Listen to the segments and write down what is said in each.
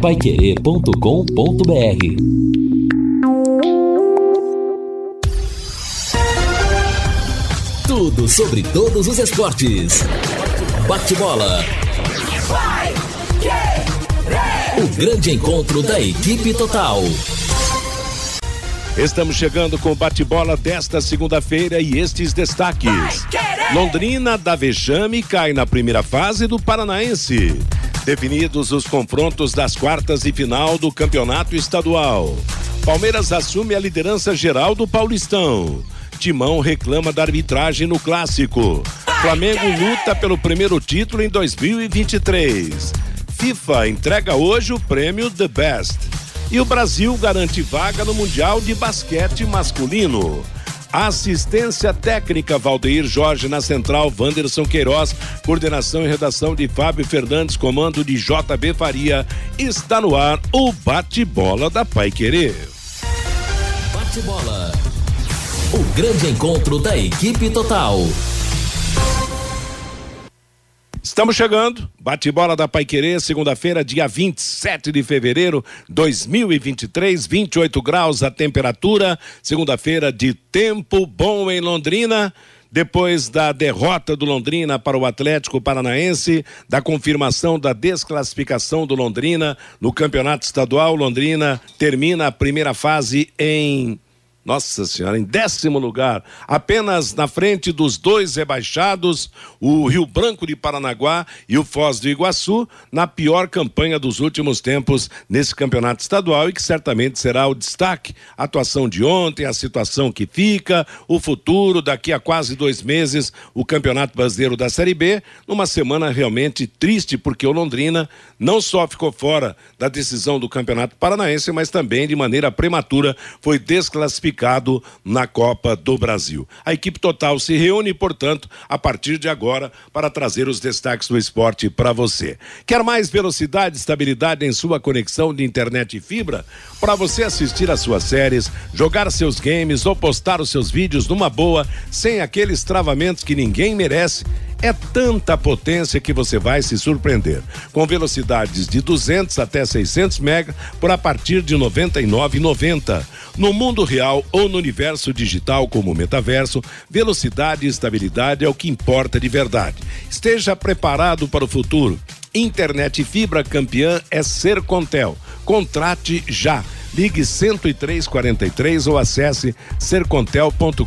paiquerê.com.br Tudo sobre todos os esportes. Bate-bola. O grande encontro da equipe total. Estamos chegando com o bate-bola desta segunda-feira e estes destaques. Londrina da Vexame cai na primeira fase do Paranaense. Definidos os confrontos das quartas e final do Campeonato Estadual. Palmeiras assume a liderança geral do Paulistão. Timão reclama da arbitragem no clássico. Flamengo luta pelo primeiro título em 2023. FIFA entrega hoje o prêmio The Best. E o Brasil garante vaga no Mundial de Basquete Masculino. Assistência técnica Valdeir Jorge na central, Wanderson Queiroz, coordenação e redação de Fábio Fernandes, comando de JB Faria. Está no ar o bate-bola da Pai Querer. Bate-bola. O grande encontro da equipe total. Estamos chegando. Bate-bola da Paiquerê, segunda-feira, dia 27 de fevereiro 2023, 28 graus a temperatura. Segunda-feira de tempo bom em Londrina. Depois da derrota do Londrina para o Atlético Paranaense, da confirmação da desclassificação do Londrina no Campeonato Estadual, Londrina termina a primeira fase em nossa Senhora, em décimo lugar, apenas na frente dos dois rebaixados, o Rio Branco de Paranaguá e o Foz do Iguaçu, na pior campanha dos últimos tempos nesse campeonato estadual e que certamente será o destaque. A atuação de ontem, a situação que fica, o futuro, daqui a quase dois meses, o Campeonato Brasileiro da Série B, numa semana realmente triste, porque o Londrina não só ficou fora da decisão do Campeonato Paranaense, mas também de maneira prematura foi desclassificado classificado na Copa do Brasil. A equipe total se reúne, portanto, a partir de agora para trazer os destaques do esporte para você. Quer mais velocidade e estabilidade em sua conexão de internet e fibra? Para você assistir às suas séries, jogar seus games ou postar os seus vídeos numa boa, sem aqueles travamentos que ninguém merece? É tanta potência que você vai se surpreender. Com velocidades de 200 até 600 MB por a partir de 99,90. No mundo real ou no universo digital como o metaverso, velocidade e estabilidade é o que importa de verdade. Esteja preparado para o futuro. Internet fibra campeã é Sercontel. Contrate já ligue 10343 ou acesse sercontel.com.br.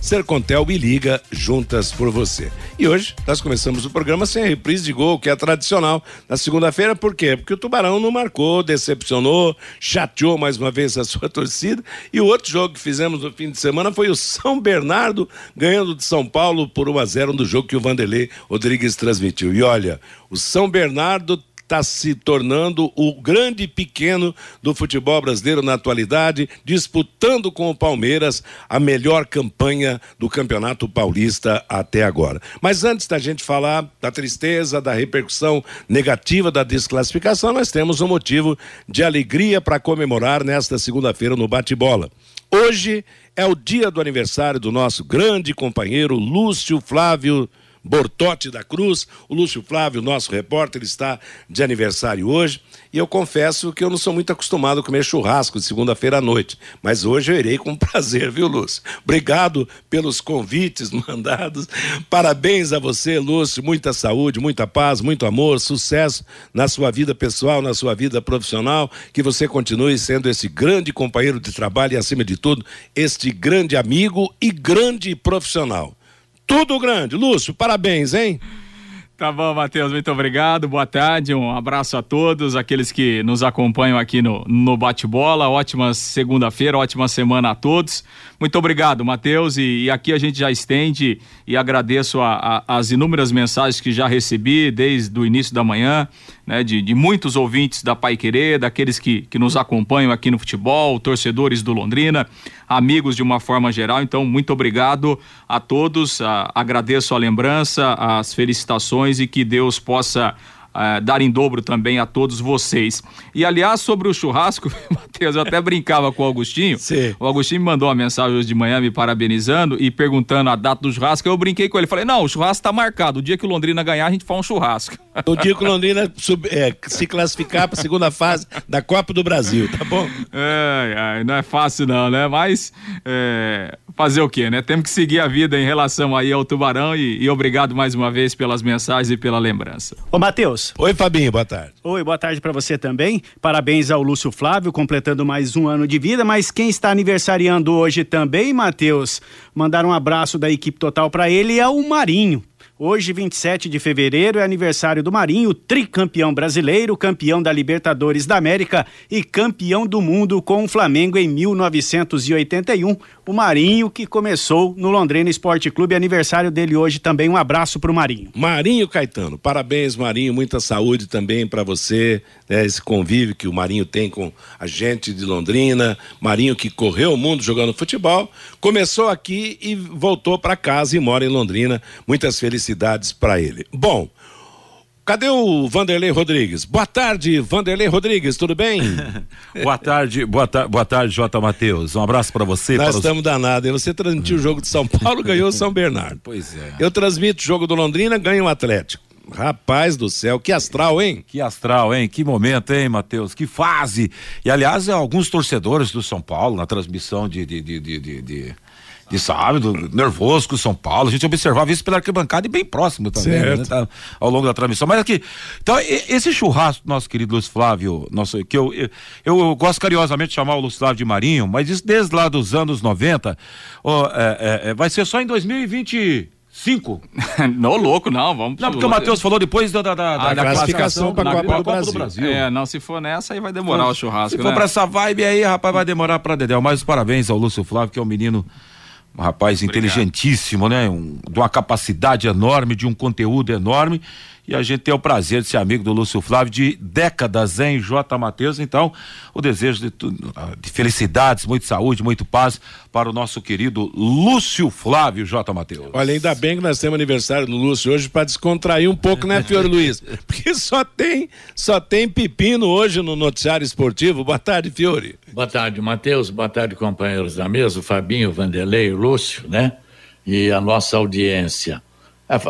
Sercontel e liga juntas por você. E hoje nós começamos o programa sem a reprise de gol, que é tradicional na segunda-feira, por quê? Porque o Tubarão não marcou, decepcionou, chateou mais uma vez a sua torcida. E o outro jogo que fizemos no fim de semana foi o São Bernardo ganhando de São Paulo por 1 a 0 no jogo que o Vanderlei Rodrigues transmitiu. E olha, o São Bernardo está se tornando o grande pequeno do futebol brasileiro na atualidade, disputando com o Palmeiras a melhor campanha do Campeonato Paulista até agora. Mas antes da gente falar da tristeza, da repercussão negativa da desclassificação, nós temos um motivo de alegria para comemorar nesta segunda-feira no bate-bola. Hoje é o dia do aniversário do nosso grande companheiro Lúcio Flávio Bortotti da Cruz. O Lúcio Flávio, nosso repórter, está de aniversário hoje. E eu confesso que eu não sou muito acostumado a comer churrasco de segunda-feira à noite. Mas hoje eu irei com prazer, viu, Lúcio? Obrigado pelos convites mandados. Parabéns a você, Lúcio. Muita saúde, muita paz, muito amor, sucesso na sua vida pessoal, na sua vida profissional. Que você continue sendo esse grande companheiro de trabalho e, acima de tudo, este grande amigo e grande profissional. Tudo grande. Lúcio, parabéns, hein? Tá bom, Matheus, muito obrigado. Boa tarde, um abraço a todos, aqueles que nos acompanham aqui no, no Bate-Bola. Ótima segunda-feira, ótima semana a todos. Muito obrigado, Matheus. E, e, aqui a gente já estende e agradeço a, a, as inúmeras mensagens que já recebi desde o início da manhã, né, de, de muitos ouvintes da Pai Querer, daqueles que, que nos acompanham aqui no futebol, torcedores do Londrina, amigos de uma forma geral. Então, muito obrigado a todos. A, agradeço a lembrança, as felicitações e que Deus possa uh, dar em dobro também a todos vocês. E aliás, sobre o churrasco, Matheus, eu até brincava com o Augustinho. Sim. O Agostinho me mandou uma mensagem hoje de manhã me parabenizando e perguntando a data do churrasco. Eu brinquei com ele, falei: não, o churrasco está marcado. O dia que o Londrina ganhar, a gente faz um churrasco. O dia que o Londrina sub, é, se classificar para a segunda fase da Copa do Brasil, tá bom? É, é, não é fácil não, né? Mas é, fazer o quê, né? Temos que seguir a vida em relação aí ao Tubarão e, e obrigado mais uma vez pelas mensagens e pela lembrança. Ô, Matheus. Oi, Fabinho, boa tarde. Oi, boa tarde para você também. Parabéns ao Lúcio Flávio, completando mais um ano de vida, mas quem está aniversariando hoje também, Matheus, mandar um abraço da equipe total para ele é o Marinho. Hoje, 27 de fevereiro, é aniversário do Marinho, tricampeão brasileiro, campeão da Libertadores da América e campeão do mundo com o Flamengo em 1981. O Marinho que começou no Londrina Esporte Clube, aniversário dele hoje também. Um abraço para o Marinho. Marinho Caetano, parabéns, Marinho. Muita saúde também para você, né, esse convívio que o Marinho tem com a gente de Londrina. Marinho que correu o mundo jogando futebol, começou aqui e voltou para casa e mora em Londrina. Muitas felicidades felicidades para ele. Bom, Cadê o Vanderlei Rodrigues? Boa tarde, Vanderlei Rodrigues, tudo bem? boa tarde, boa, ta boa tarde, J. Matheus. Um abraço para você. Nós para estamos os... danados. Você transmitiu o jogo de São Paulo, ganhou o São Bernardo. Pois é. Eu transmito o jogo do Londrina, ganho o Atlético. Rapaz do céu, que astral, hein? Que astral, hein? Que momento, hein, Matheus? Que fase! E aliás, alguns torcedores do São Paulo na transmissão de, de, de, de, de de sábado, nervoso com o São Paulo. A gente observava isso pela arquibancada e bem próximo também, né, tá, ao longo da transmissão. Mas aqui, então, esse churrasco nosso querido Luiz Flávio, nosso, que eu, eu, eu, gosto carinhosamente de chamar o Luiz Flávio de Marinho, mas isso desde lá dos anos 90, ó, é, é, é, vai ser só em 2020. Cinco? não, louco, não, vamos. Não, porque o Matheus falou depois da, da, da, ah, da classificação para a Copa, do, Brasil. do Brasil. É, não, se for nessa aí vai demorar o churrasco. Se né? for para essa vibe aí, rapaz, vai demorar para Dedéu. Mas parabéns ao Lúcio Flávio, que é um menino um rapaz Obrigado. inteligentíssimo, né? Um, de uma capacidade enorme, de um conteúdo enorme. E a gente tem o prazer de ser amigo do Lúcio Flávio de décadas em J. Matheus. Então, o desejo de, de, felicidades, muita saúde, muito paz para o nosso querido Lúcio Flávio J. Matheus. Olha, ainda bem que nós temos aniversário do Lúcio hoje para descontrair um pouco, né, Fiore Luiz? Porque só tem, só tem pepino hoje no noticiário esportivo. Boa tarde, Fiore. Boa tarde, Matheus. Boa tarde, companheiros da mesa, o Fabinho, o Vanderlei, o Lúcio, né? E a nossa audiência.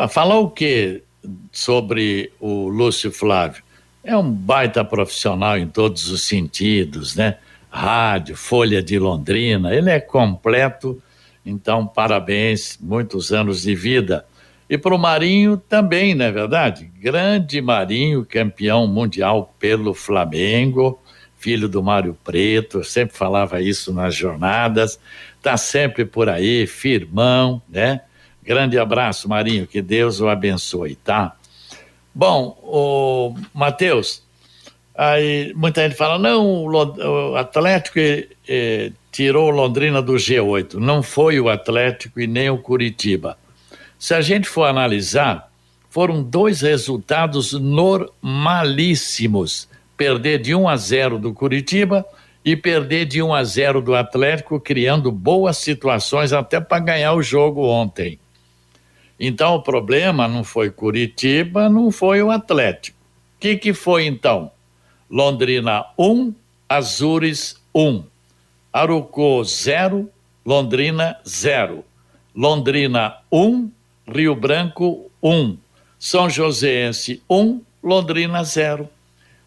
Falar o quê? Sobre o Lúcio Flávio. É um baita profissional em todos os sentidos, né? Rádio, Folha de Londrina, ele é completo, então parabéns, muitos anos de vida. E para o Marinho também, não é verdade? Grande Marinho, campeão mundial pelo Flamengo, filho do Mário Preto, sempre falava isso nas jornadas, tá sempre por aí, firmão, né? Grande abraço, Marinho, que Deus o abençoe, tá? Bom, o Matheus, aí muita gente fala, não, o Atlético eh, tirou Londrina do G8. Não foi o Atlético e nem o Curitiba. Se a gente for analisar, foram dois resultados normalíssimos. Perder de 1 a 0 do Curitiba e perder de 1 a 0 do Atlético, criando boas situações até para ganhar o jogo ontem. Então o problema não foi Curitiba, não foi o Atlético. O que, que foi então? Londrina 1, Azures 1. Arucô 0, Londrina 0. Londrina 1, Rio Branco 1. São Joséense 1, Londrina 0.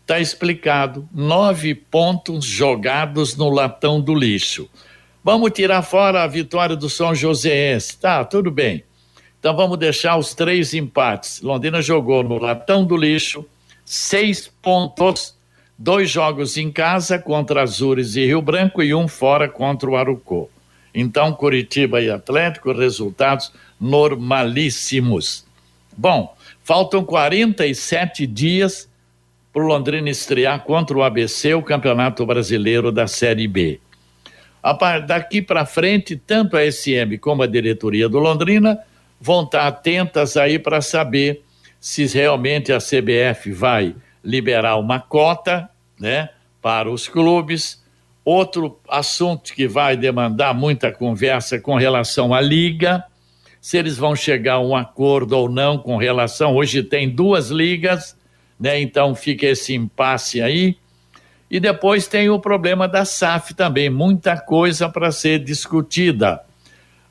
Está explicado. Nove pontos jogados no latão do lixo. Vamos tirar fora a vitória do São Joséense. Tá, tudo bem. Então vamos deixar os três empates. Londrina jogou no latão do lixo, seis pontos, dois jogos em casa contra Azures e Rio Branco e um fora contra o Arucô. Então, Curitiba e Atlético, resultados normalíssimos. Bom, faltam 47 dias para o Londrina estrear contra o ABC o Campeonato Brasileiro da Série B. Daqui para frente, tanto a SM como a diretoria do Londrina vão estar atentas aí para saber se realmente a CBF vai liberar uma cota, né, para os clubes. Outro assunto que vai demandar muita conversa com relação à liga, se eles vão chegar a um acordo ou não com relação. Hoje tem duas ligas, né? Então fica esse impasse aí. E depois tem o problema da SAF também, muita coisa para ser discutida.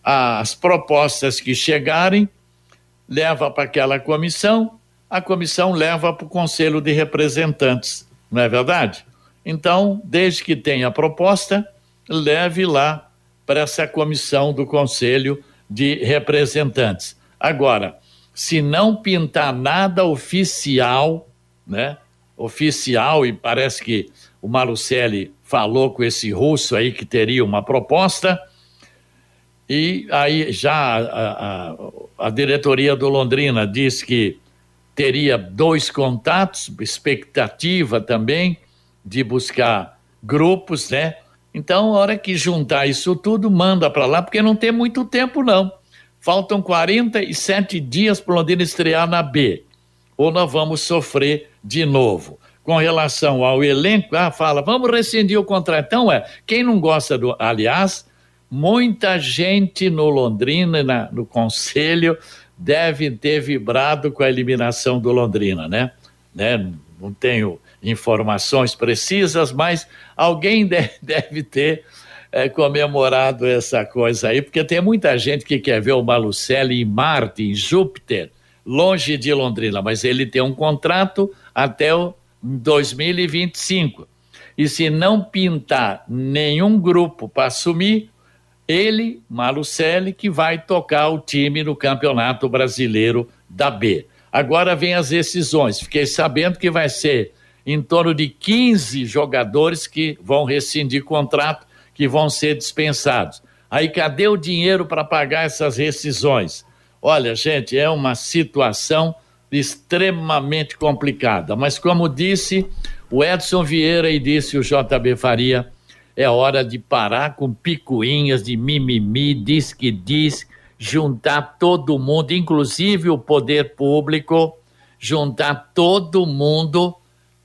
As propostas que chegarem, leva para aquela comissão, a comissão leva para o Conselho de Representantes, não é verdade? Então, desde que tenha proposta, leve lá para essa comissão do Conselho de Representantes. Agora, se não pintar nada oficial, né? Oficial, e parece que o Malucelli falou com esse russo aí que teria uma proposta, e aí já a, a, a diretoria do Londrina diz que teria dois contatos, expectativa também de buscar grupos, né? Então, hora que juntar isso tudo, manda para lá, porque não tem muito tempo, não. Faltam 47 dias para o Londrina estrear na B. Ou nós vamos sofrer de novo. Com relação ao elenco, ah, fala, vamos rescindir o contrato. Então, é, quem não gosta do. Aliás, muita gente no Londrina, na, no Conselho, deve ter vibrado com a eliminação do Londrina, né? né? Não tenho informações precisas, mas alguém deve ter é, comemorado essa coisa aí, porque tem muita gente que quer ver o Malucelli em Marte, em Júpiter, longe de Londrina, mas ele tem um contrato até o 2025. E se não pintar nenhum grupo para assumir, ele, Malucelli, que vai tocar o time no Campeonato Brasileiro da B. Agora vem as decisões. Fiquei sabendo que vai ser em torno de 15 jogadores que vão rescindir contrato, que vão ser dispensados. Aí cadê o dinheiro para pagar essas rescisões? Olha, gente, é uma situação extremamente complicada. Mas como disse o Edson Vieira e disse o JB Faria, é hora de parar com picuinhas de mimimi, diz que diz, juntar todo mundo, inclusive o poder público, juntar todo mundo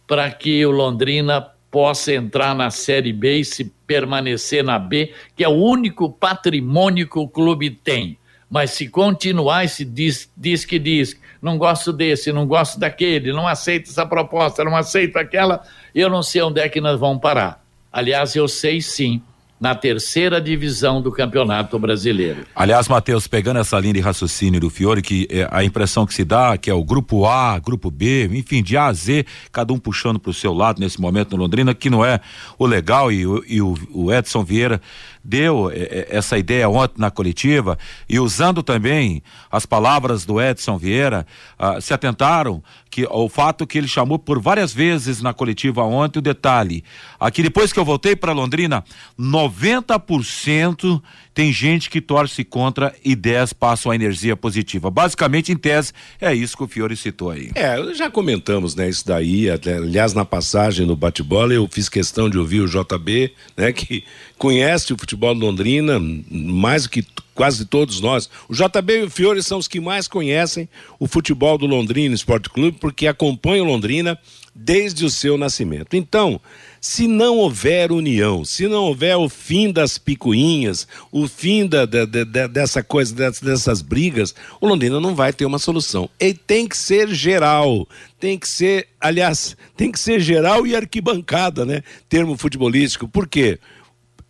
para que o Londrina possa entrar na Série B e se permanecer na B, que é o único patrimônio que o clube tem. Mas se continuar esse diz, diz que diz, não gosto desse, não gosto daquele, não aceito essa proposta, não aceito aquela, eu não sei onde é que nós vamos parar. Aliás, eu sei sim na terceira divisão do Campeonato Brasileiro. Aliás, Matheus, pegando essa linha de raciocínio do Fiore, que é a impressão que se dá que é o grupo A, grupo B, enfim, de A a Z, cada um puxando para o seu lado nesse momento no Londrina, que não é o legal e, e o, o Edson Vieira deu é, é, essa ideia ontem na coletiva e usando também as palavras do Edson Vieira, uh, se atentaram que o fato que ele chamou por várias vezes na coletiva ontem o detalhe, aqui depois que eu voltei para Londrina, 90% tem gente que torce contra e 10 passam a energia positiva. Basicamente, em tese, é isso que o Fiore citou aí. É, já comentamos, né, isso daí, aliás, na passagem no bate-bola, eu fiz questão de ouvir o JB, né, que conhece o futebol Londrina mais do que quase todos nós. O JB e o Fiore são os que mais conhecem o futebol do Londrina Esporte Clube, porque acompanham Londrina desde o seu nascimento. Então, se não houver união, se não houver o fim das picuinhas, o fim da, da, da, dessa coisa, dessas, brigas, o Londrina não vai ter uma solução. E tem que ser geral, tem que ser, aliás, tem que ser geral e arquibancada, né? Termo futebolístico. Por quê?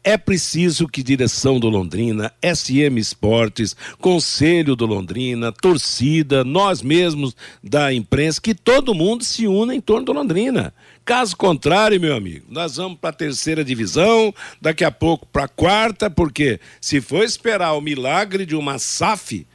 É preciso que direção do Londrina, SM Esportes, Conselho do Londrina, torcida, nós mesmos da imprensa, que todo mundo se una em torno do Londrina. Caso contrário, meu amigo, nós vamos para a terceira divisão, daqui a pouco para a quarta, porque se for esperar o milagre de uma SAF,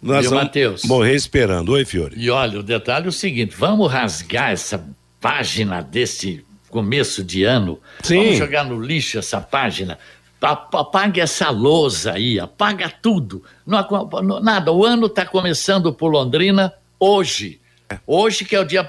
nós Viu, vamos Mateus? morrer esperando. Oi, Fiore. E olha, o detalhe é o seguinte: vamos rasgar essa página desse começo de ano. Sim. Vamos jogar no lixo essa página. Apague essa lousa aí, apaga tudo. Não, nada, o ano está começando por Londrina hoje. Hoje, que é o dia 1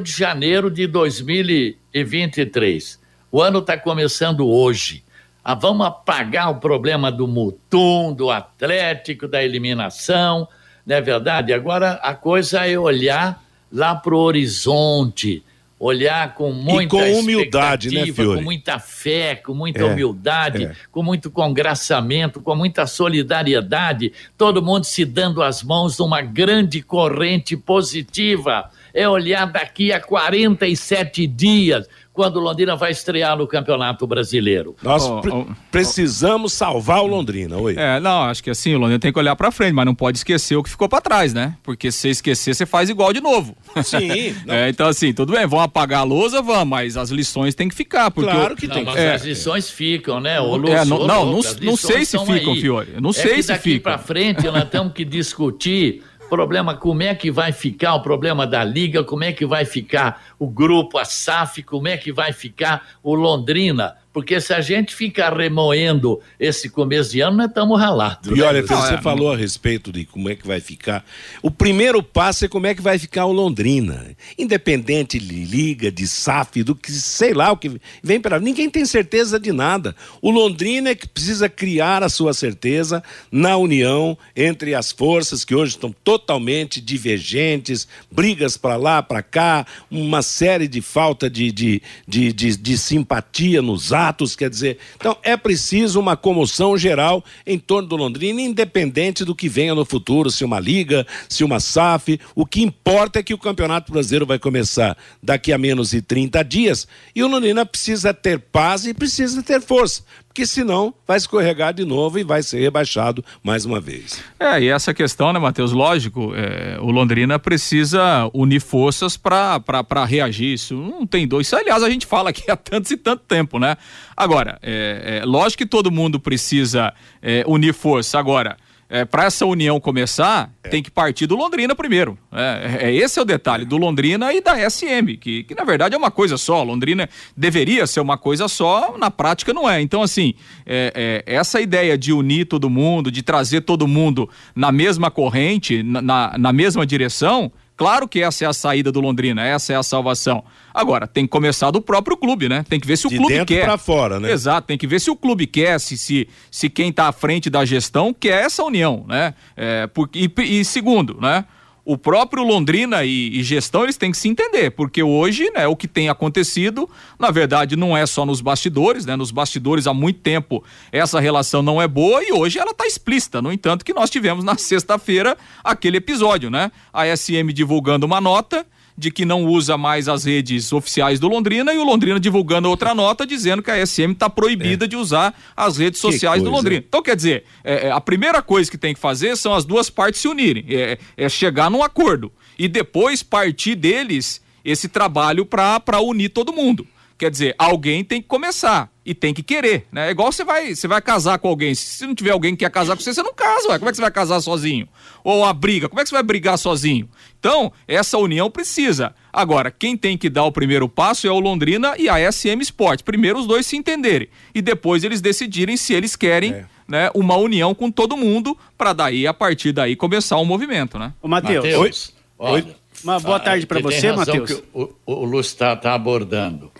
de janeiro de 2023. O ano está começando hoje. Ah, vamos apagar o problema do Mutum, do Atlético, da eliminação, não é verdade? Agora a coisa é olhar lá para o horizonte, olhar com muita e com humildade, né, Fiore? com muita fé, com muita é, humildade, é. com muito congraçamento, com muita solidariedade, todo mundo se dando as mãos numa grande corrente positiva. é olhar daqui a 47 dias quando o Londrina vai estrear no Campeonato Brasileiro. Nós oh, oh, precisamos salvar o Londrina, oi. É, não, acho que assim, o Londrina tem que olhar para frente, mas não pode esquecer o que ficou para trás, né? Porque se você esquecer, você faz igual de novo. Sim. é, então assim, tudo bem, vão apagar a lousa, vão, mas as lições têm que ficar. Porque claro que tem. Mas é, as lições ficam, né? O Lúcio, é, não, não, não, não sei se ficam, Fiore. Não é sei se ficam. daqui para frente nós temos que discutir problema como é que vai ficar o problema da liga, como é que vai ficar o grupo, a SAF, como é que vai ficar o Londrina. Porque se a gente ficar remoendo esse começo de ano, nós estamos ralados. E né? olha, você é, falou a respeito de como é que vai ficar. O primeiro passo é como é que vai ficar o Londrina. Independente de liga, de SAF, do que sei lá o que vem para. Ninguém tem certeza de nada. O Londrina é que precisa criar a sua certeza na união entre as forças que hoje estão totalmente divergentes, brigas para lá, para cá, uma série de falta de, de, de, de, de simpatia nos atos quer dizer. Então é preciso uma comoção geral em torno do Londrina, independente do que venha no futuro, se uma liga, se uma SAF. O que importa é que o Campeonato Brasileiro vai começar daqui a menos de 30 dias e o Londrina precisa ter paz e precisa ter força porque senão vai escorregar de novo e vai ser rebaixado mais uma vez. É, e essa questão, né, Matheus? Lógico, é, o Londrina precisa unir forças para reagir. Isso não tem dois. Isso, aliás, a gente fala aqui há tanto e tanto tempo, né? Agora, é, é lógico que todo mundo precisa é, unir força. Agora, é, para essa união começar, é. tem que partir do Londrina primeiro. É, é, esse é o detalhe, do Londrina e da SM, que, que na verdade é uma coisa só. Londrina deveria ser uma coisa só, na prática não é. Então, assim, é, é, essa ideia de unir todo mundo, de trazer todo mundo na mesma corrente, na, na mesma direção, Claro que essa é a saída do Londrina, essa é a salvação. Agora, tem que começar do próprio clube, né? Tem que ver se o De clube dentro quer. para fora, né? Exato, tem que ver se o clube quer, se, se, se quem está à frente da gestão quer essa união, né? É, porque, e, e segundo, né? O próprio Londrina e, e, gestão eles têm que se entender, porque hoje, né, o que tem acontecido, na verdade, não é só nos bastidores, né? Nos bastidores há muito tempo essa relação não é boa e hoje ela está explícita. No entanto, que nós tivemos na sexta-feira aquele episódio, né? A SM divulgando uma nota de que não usa mais as redes oficiais do Londrina e o Londrina divulgando outra nota dizendo que a SM está proibida é. de usar as redes sociais do Londrina. Então, quer dizer, é, é, a primeira coisa que tem que fazer são as duas partes se unirem, é, é chegar num acordo e depois partir deles esse trabalho para unir todo mundo. Quer dizer, alguém tem que começar e tem que querer, né? É igual você vai, você vai casar com alguém. Se não tiver alguém que quer casar com você, você não casa, ué. Como é que você vai casar sozinho? Ou a briga, como é que você vai brigar sozinho? Então, essa união precisa. Agora, quem tem que dar o primeiro passo é o Londrina e a SM Sport. Primeiro os dois se entenderem e depois eles decidirem se eles querem é. né, uma união com todo mundo para daí, a partir daí, começar um movimento, né? Ô, Matheus. Oi. Uma boa tarde para você, Matheus. O, o, o Lúcio está tá abordando.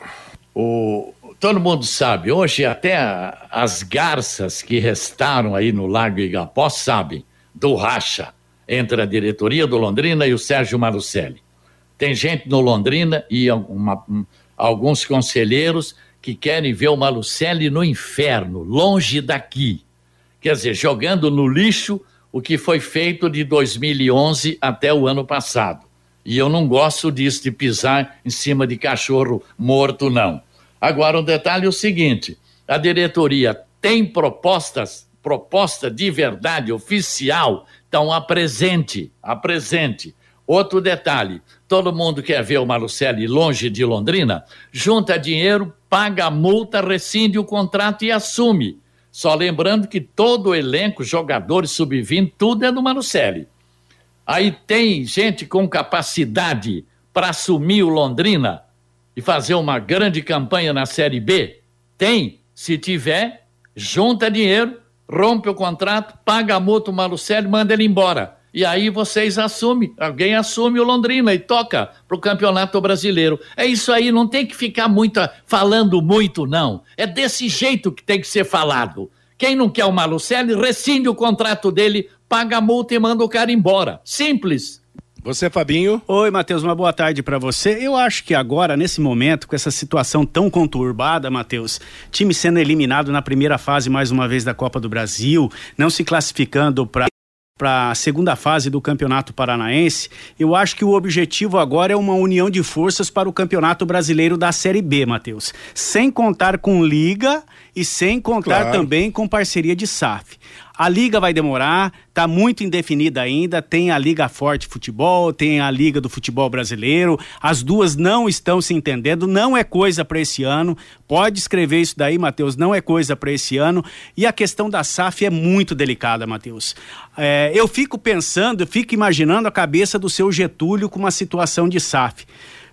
O, todo mundo sabe, hoje até as garças que restaram aí no Lago Igapó sabem do racha entre a diretoria do Londrina e o Sérgio Marucelli. Tem gente no Londrina e uma, alguns conselheiros que querem ver o Malucelli no inferno, longe daqui. Quer dizer, jogando no lixo o que foi feito de 2011 até o ano passado. E eu não gosto disso, de pisar em cima de cachorro morto, não. Agora, um detalhe é o seguinte: a diretoria tem propostas, proposta de verdade oficial, então apresente, apresente. Outro detalhe: todo mundo quer ver o Malucelli longe de Londrina, junta dinheiro, paga a multa, rescinde o contrato e assume. Só lembrando que todo o elenco, jogadores sub-20, tudo é do Malucelli. Aí tem gente com capacidade para assumir o Londrina e fazer uma grande campanha na Série B? Tem. Se tiver, junta dinheiro, rompe o contrato, paga a multa o Malucelli, manda ele embora. E aí vocês assumem, alguém assume o Londrina e toca para o Campeonato Brasileiro. É isso aí, não tem que ficar muito falando muito, não. É desse jeito que tem que ser falado. Quem não quer o Malucelli, rescinde o contrato dele, paga a multa e manda o cara embora. Simples. Você, Fabinho? Oi, Matheus, uma boa tarde para você. Eu acho que agora, nesse momento, com essa situação tão conturbada, Matheus, time sendo eliminado na primeira fase mais uma vez da Copa do Brasil, não se classificando para para a segunda fase do Campeonato Paranaense, eu acho que o objetivo agora é uma união de forças para o Campeonato Brasileiro da Série B, Matheus. Sem contar com Liga e sem contar Claro. também com parceria de SAF. A liga vai demorar, tá muito indefinida ainda. Tem a Liga Forte Futebol, tem a Liga do Futebol Brasileiro. As duas não estão se entendendo, não é coisa para esse ano. Pode escrever isso daí, Matheus, não é coisa para esse ano. E a questão da SAF é muito delicada, Matheus. É, eu fico pensando, eu fico imaginando a cabeça do seu Getúlio com uma situação de SAF.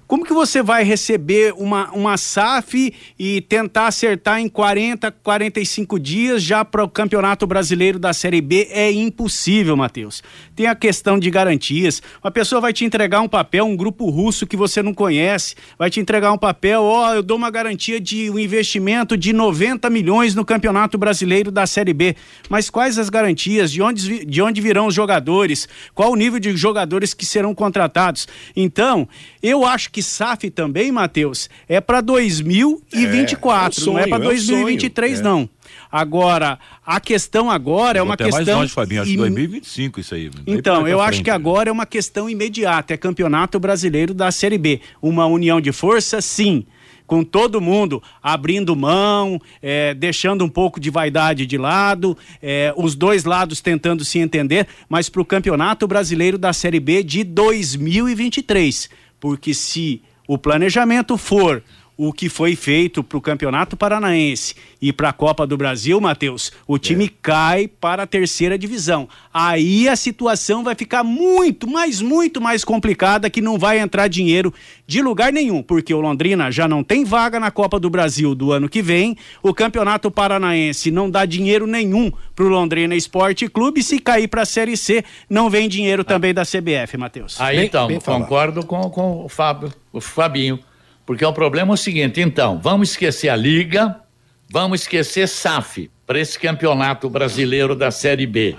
Como que você vai receber uma, uma SAF e tentar acertar em 40, 45 dias já para o Campeonato Brasileiro da Série B? É impossível, Matheus. Tem a questão de garantias. Uma pessoa vai te entregar um papel, um grupo russo que você não conhece, vai te entregar um papel, ó, eu dou uma garantia de um investimento de 90 milhões no Campeonato Brasileiro da Série B. Mas quais as garantias? De onde, de onde virão os jogadores? Qual o nível de jogadores que serão contratados? Então, eu acho que SAF também, Matheus, é para 2024, É, é o não é para é o 2023, sonho, é. não. Agora, a questão agora é Vou uma até mais questão. longe, Fabinho, acho que im- 2025 isso aí. Então, eu frente, acho que né? agora é uma questão imediata, é Campeonato Brasileiro da Série B. Uma união de força, sim. Com todo mundo abrindo mão, é, deixando um pouco de vaidade de lado, é, os dois lados tentando se entender, mas para o Campeonato Brasileiro da Série B de 2023. Porque se o planejamento for o que foi feito para o Campeonato Paranaense e para a Copa do Brasil, Matheus, o time cai para a terceira divisão. Aí a situação vai ficar muito, mas muito mais complicada, que não vai entrar dinheiro de lugar nenhum, porque o Londrina já não tem vaga na Copa do Brasil do ano que vem, o Campeonato Paranaense não dá dinheiro nenhum para o Londrina Esporte Clube, se cair para a Série C, não vem dinheiro também da CBF, Matheus. Aí Bem- então, bem concordo com, com o Fábio, o Fabinho. Porque o problema é o seguinte, então, vamos esquecer a Liga, vamos esquecer SAF para esse campeonato brasileiro da Série B.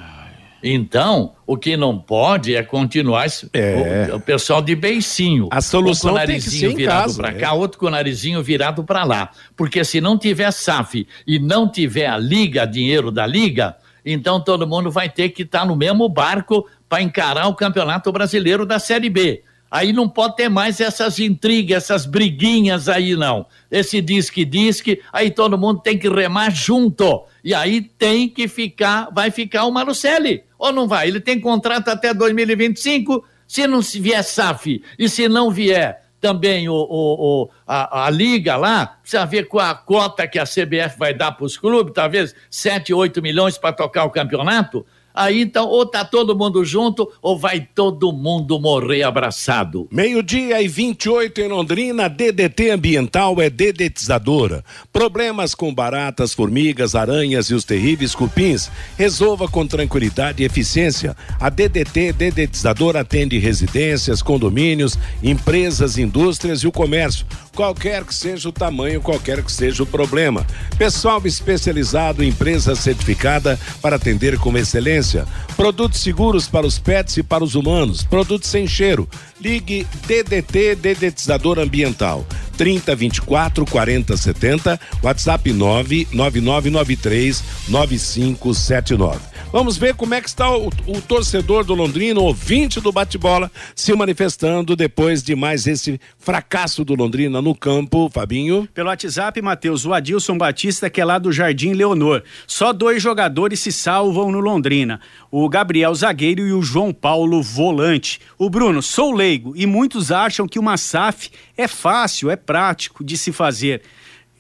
Então, o que não pode é continuar esse- É. o, o pessoal de beicinho. A solução um com o tem que narizinho virado para é. cá, outro com o narizinho virado para lá. Porque se não tiver SAF e não tiver a Liga, dinheiro da Liga, então todo mundo vai ter que estar no mesmo barco para encarar o Campeonato Brasileiro da Série B. Aí não pode ter mais essas intrigas, essas briguinhas aí, não. Esse diz que diz que, aí todo mundo tem que remar junto. E aí tem que ficar, vai ficar o Marucelli. Ou não vai? Ele tem contrato até 2025. Se não vier SAF e se não vier também o, o- o- a, a liga lá, precisa ver com a cota que a CBF vai dar para os clubes, talvez 7, 8 milhões para tocar o campeonato. Aí então, ou tá todo mundo junto, ou vai todo mundo morrer abraçado. Meio-dia e 28 em Londrina, DDT Ambiental é dedetizadora. Problemas com baratas, formigas, aranhas e os terríveis cupins, resolva com tranquilidade e eficiência. A DDT Dedetizadora atende residências, condomínios, empresas, indústrias e o comércio. Qualquer que seja o tamanho, qualquer que seja o problema. Pessoal especializado, empresa certificada para atender com excelência. Produtos seguros para os pets e para os humanos. Produtos sem cheiro. Ligue DDT Dedetizador Ambiental. 30 24 40 70, WhatsApp 99993 9579. Vamos ver como é que está o, o torcedor do Londrina, ouvinte do bate-bola, se manifestando depois de mais esse fracasso do Londrina no campo, Fabinho. Pelo WhatsApp, Matheus, o Adilson Batista, que é lá do Jardim Leonor. Só dois jogadores se salvam no Londrina: o Gabriel Zagueiro e o João Paulo Volante. O Bruno, sou leigo e muitos acham que uma SAF é fácil, é prático de se fazer.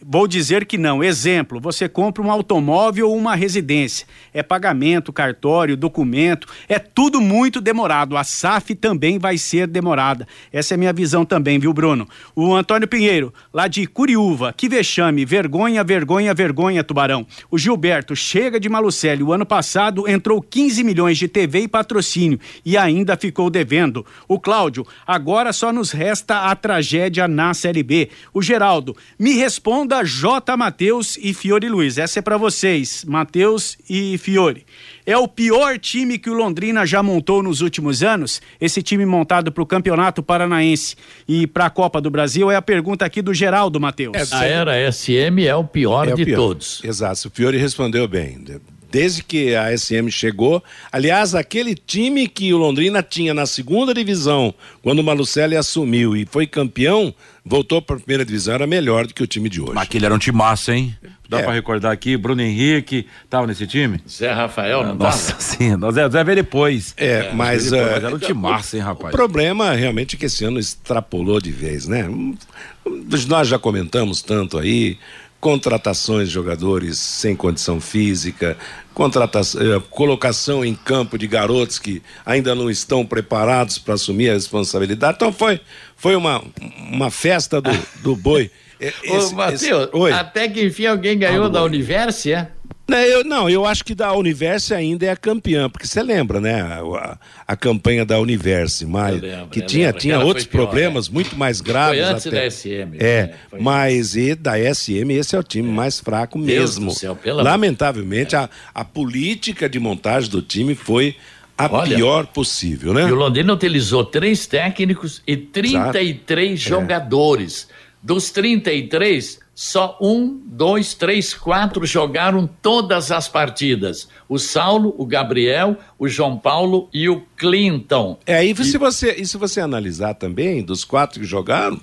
Vou dizer que não. Exemplo, você compra um automóvel ou uma residência. É pagamento, cartório, documento, é tudo muito demorado. A SAF também vai ser demorada. Essa é a minha visão também, viu, Bruno? O Antônio Pinheiro, lá de Curiúva, que vexame, vergonha, vergonha, vergonha, Tubarão. O Gilberto, chega de Malucelli. O ano passado entrou 15 milhões de TV e patrocínio e ainda ficou devendo. O Cláudio, agora só nos resta a tragédia na Série B. O Geraldo, me responda J. Matheus e Fiore Luiz. Essa é para vocês, Matheus e Fiore. É o pior time que o Londrina já montou nos últimos anos? Esse time montado para o Campeonato Paranaense e para a Copa do Brasil é a pergunta aqui do Geraldo, Matheus. A era SM é o pior É o de pior. todos. Exato, o Fiore respondeu bem. Desde que a SM chegou. Aliás, aquele time que o Londrina tinha na segunda divisão, quando o Malucelli assumiu e foi campeão, voltou para a primeira divisão, era melhor do que o time de hoje. Mas aquele era um time massa, hein? Dá É. pra recordar aqui, Bruno Henrique tava nesse time? Zé Rafael, não Nossa, tava? sim, nós é, Zé ver depois. É, mas, Depois, eh, mas era um time massa, hein, O rapaz? problema realmente é que esse ano extrapolou de vez, né? Hum, Nós já comentamos tanto aí, contratações de jogadores sem condição física, contratação, eh, colocação em campo de garotos que ainda não estão preparados para assumir a responsabilidade. Então foi, foi uma, uma festa do, do boi. Eh, Ô, esse- Matheus, esse- até que enfim alguém ganhou da Universe, é? Não eu, não, eu acho que da Universe ainda é a campeã, porque você lembra, né? A, a- campanha da Universe, mas, Eu lembro, que eu tinha, lembro, tinha aquela outros pior, problemas muito mais graves. Foi antes até. da SM. É, né? Mas e da SM, esse é o time mais fraco Deus mesmo. céu, Lamentavelmente, a, a política de montagem do time foi a Olha, pior possível, né? E o Londrina utilizou três técnicos e 33 É. jogadores. Dos 33, só um, dois, três, quatro jogaram todas as partidas. O Saulo, o Gabriel, o João Paulo e o Clinton. É, e se você, e se você analisar também, dos quatro que jogaram,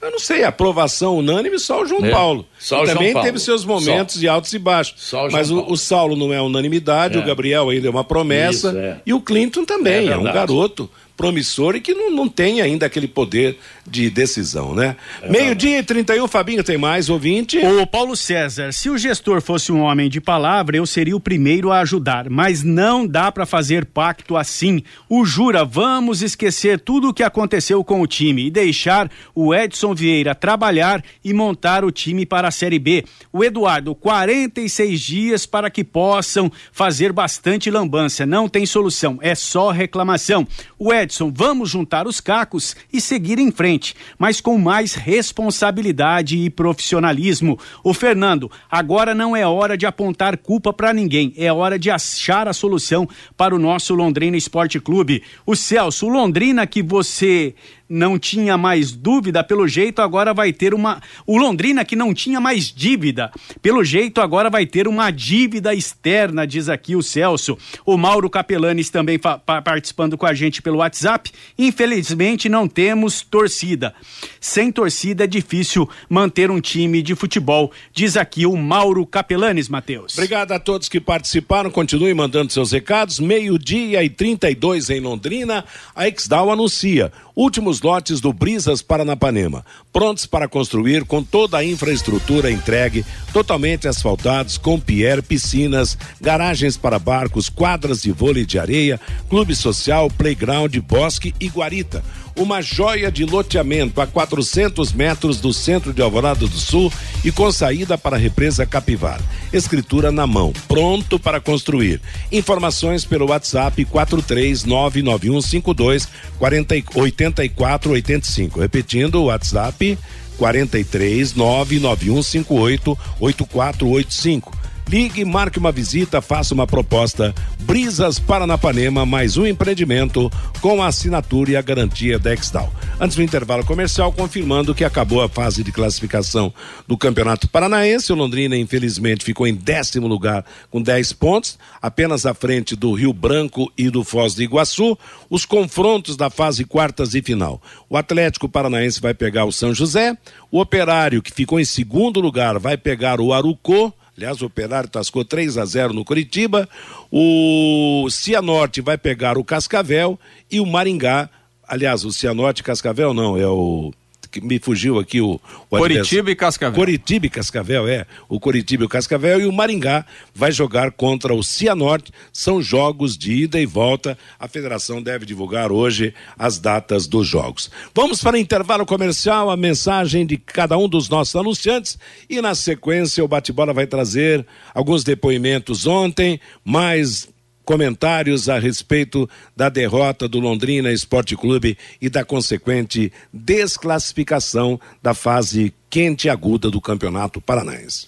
eu não sei, aprovação unânime só o João É, Paulo. só E o João também Paulo. teve seus momentos Só. de altos e baixos. O João Mas o, o Saulo não é unanimidade, É. o Gabriel ainda é uma promessa. Isso, é. E o Clinton também, É é, um garoto promissor e que não, não tem ainda aquele poder de decisão, né? É Meio-dia e 31, Fabinho, tem mais ouvinte? Ô Paulo César, se o gestor fosse um homem de palavra, eu seria o primeiro a ajudar, mas não dá para fazer pacto assim. O jura, vamos esquecer tudo o que aconteceu com o time e deixar o Edson Vieira trabalhar e montar o time para a Série B. O Eduardo, 46 dias para que possam fazer bastante lambança. Não tem solução, é só reclamação. O Edson, vamos juntar os cacos e seguir em frente, mas com mais responsabilidade e profissionalismo. O Fernando, agora não é hora de apontar culpa para ninguém, é hora de achar a solução para o nosso Londrina Esporte Clube. O Celso, o Londrina que você não tinha mais dúvida, pelo jeito agora vai ter uma. O Londrina que não tinha mais dívida, pelo jeito agora vai ter uma dívida externa, diz aqui o Celso. O Mauro Capelanes também participando com a gente pelo WhatsApp. Infelizmente não temos torcida. Sem torcida é difícil manter um time de futebol, diz aqui o Mauro Capelanes, Matheus. Obrigado a todos que participaram. Continue mandando seus recados. Meio-dia e 32 em Londrina. A Exdal anuncia últimos lotes do Brisas Paranapanema, prontos para construir com toda a infraestrutura entregue, totalmente asfaltados, com pier, piscinas, garagens para barcos, quadras de vôlei de areia, clube social, playground, bosque e guarita. Uma joia de loteamento a 400 metros do centro de Alvorada do Sul e com saída para a represa Capivara. Escritura na mão, pronto para construir. Informações pelo WhatsApp 4399152 8485. Repetindo o WhatsApp 43 99158 8485. Ligue, marque uma visita, faça uma proposta. Brisas Paranapanema, mais um empreendimento com a assinatura e a garantia da Exdal. Antes do intervalo comercial, confirmando que acabou a fase de classificação do Campeonato Paranaense. O Londrina, infelizmente, ficou em décimo lugar com 10 pontos, apenas à frente do Rio Branco e do Foz do Iguaçu. Os confrontos da fase quartas e final. O Atlético Paranaense vai pegar o São José. O Operário, que ficou em segundo lugar, vai pegar o Arucô. Aliás, o Operário tascou 3 a 0 no Curitiba. O Cianorte vai pegar o Cascavel e o Maringá. Aliás, o Cianorte Cascavel não, é o. Me fugiu aqui o. o Coritiba e Cascavel. Coritiba e Cascavel, é. O Coritiba e o Cascavel e o Maringá vai jogar contra o Cianorte. São jogos de ida e volta. A federação deve divulgar hoje as datas dos jogos. Vamos para intervalo comercial, a mensagem de cada um dos nossos anunciantes e na sequência o bate-bola vai trazer alguns depoimentos ontem, mais comentários a respeito da derrota do Londrina Esporte Clube e da consequente desclassificação da fase quente e aguda do Campeonato Paranaense.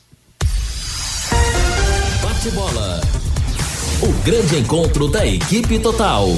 Bate bola. O grande encontro da equipe total.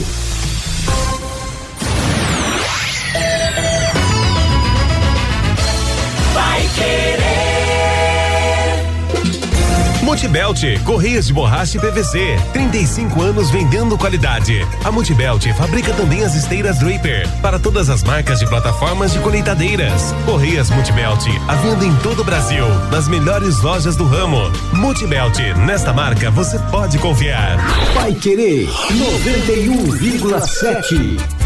Multibelt, Correias de Borracha e PVC. 35 anos vendendo qualidade. A Multibelt fabrica também as esteiras Draper para todas as marcas de plataformas de colheitadeiras. Correias Multibelt, a venda em todo o Brasil, nas melhores lojas do ramo. Multibelt, nesta marca você pode confiar. Vai querer 91,7.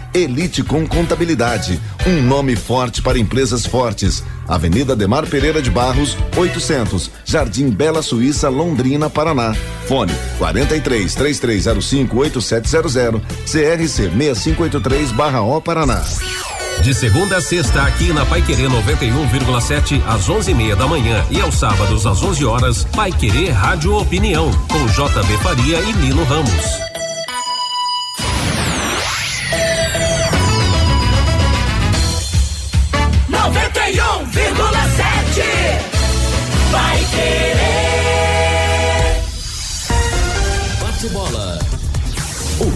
Elite com Contabilidade, um nome forte para empresas fortes. Avenida Demar Pereira de Barros, 800, Jardim Bela Suíça, Londrina, Paraná. Fone 43 3305 8700, CRC 6583/O Paraná. De segunda a sexta, aqui na Pai Querer 91,7 às 11:30 da manhã e aos sábados às 11 horas, Pai Querer Rádio Opinião com JB Faria e Lino Ramos.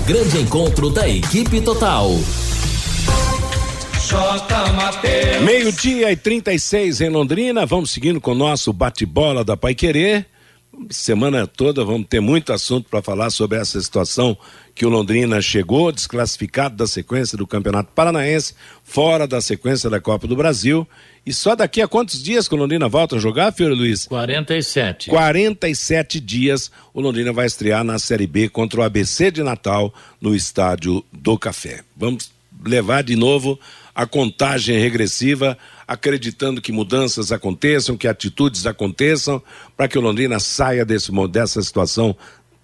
Grande encontro da equipe total. Meio-dia e 36 em Londrina. Vamos seguindo com o nosso bate-bola da Pai Querer. Semana toda vamos ter muito assunto para falar sobre essa situação que o Londrina chegou desclassificado da sequência do Campeonato Paranaense, fora da sequência da Copa do Brasil. E só daqui a quantos dias que o Londrina volta a jogar, Fiore Luiz? 47. 47 dias o Londrina vai estrear na Série B contra o ABC de Natal no Estádio do Café. Vamos levar de novo a contagem regressiva, acreditando que mudanças aconteçam, que atitudes aconteçam, para que o Londrina saia desse, dessa situação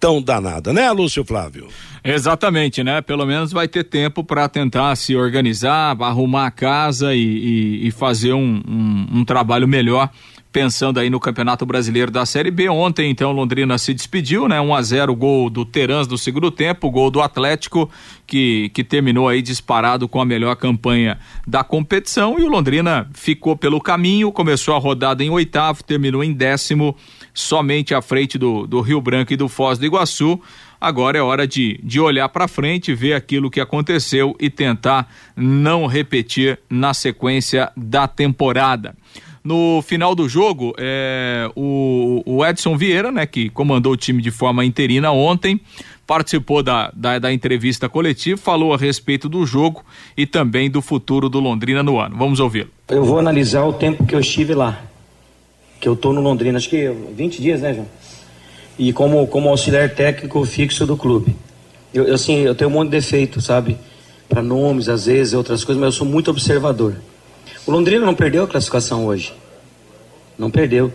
tão danada, né, Lúcio Flávio? Exatamente, né? Pelo menos vai ter tempo para tentar se organizar, arrumar a casa e, e, e fazer um, um, um trabalho melhor pensando aí no Campeonato Brasileiro da Série B. Ontem, então, Londrina se despediu, né? 1 a 0 gol do Terans no segundo tempo, gol do Atlético, que, que terminou aí disparado com a melhor campanha da competição. E o Londrina ficou pelo caminho, começou a rodada em oitavo, terminou em décimo, somente à frente do, do Rio Branco e do Foz do Iguaçu. Agora é hora de, de olhar para frente, ver aquilo que aconteceu e tentar não repetir na sequência da temporada. No final do jogo, é, o, o, Edson Vieira, né, que comandou o time de forma interina ontem, participou da, da, da, entrevista coletiva, falou a respeito do jogo e também do futuro do Londrina no ano. Vamos ouvi-lo. Eu vou analisar o tempo que eu estive lá, que eu estou no Londrina, acho que 20 dias, né, João? E como, como auxiliar técnico fixo do clube. Eu, assim, eu tenho um monte de defeito, sabe? Para nomes, às vezes, outras coisas, mas eu sou muito observador. O Londrina não perdeu a classificação hoje. Não perdeu.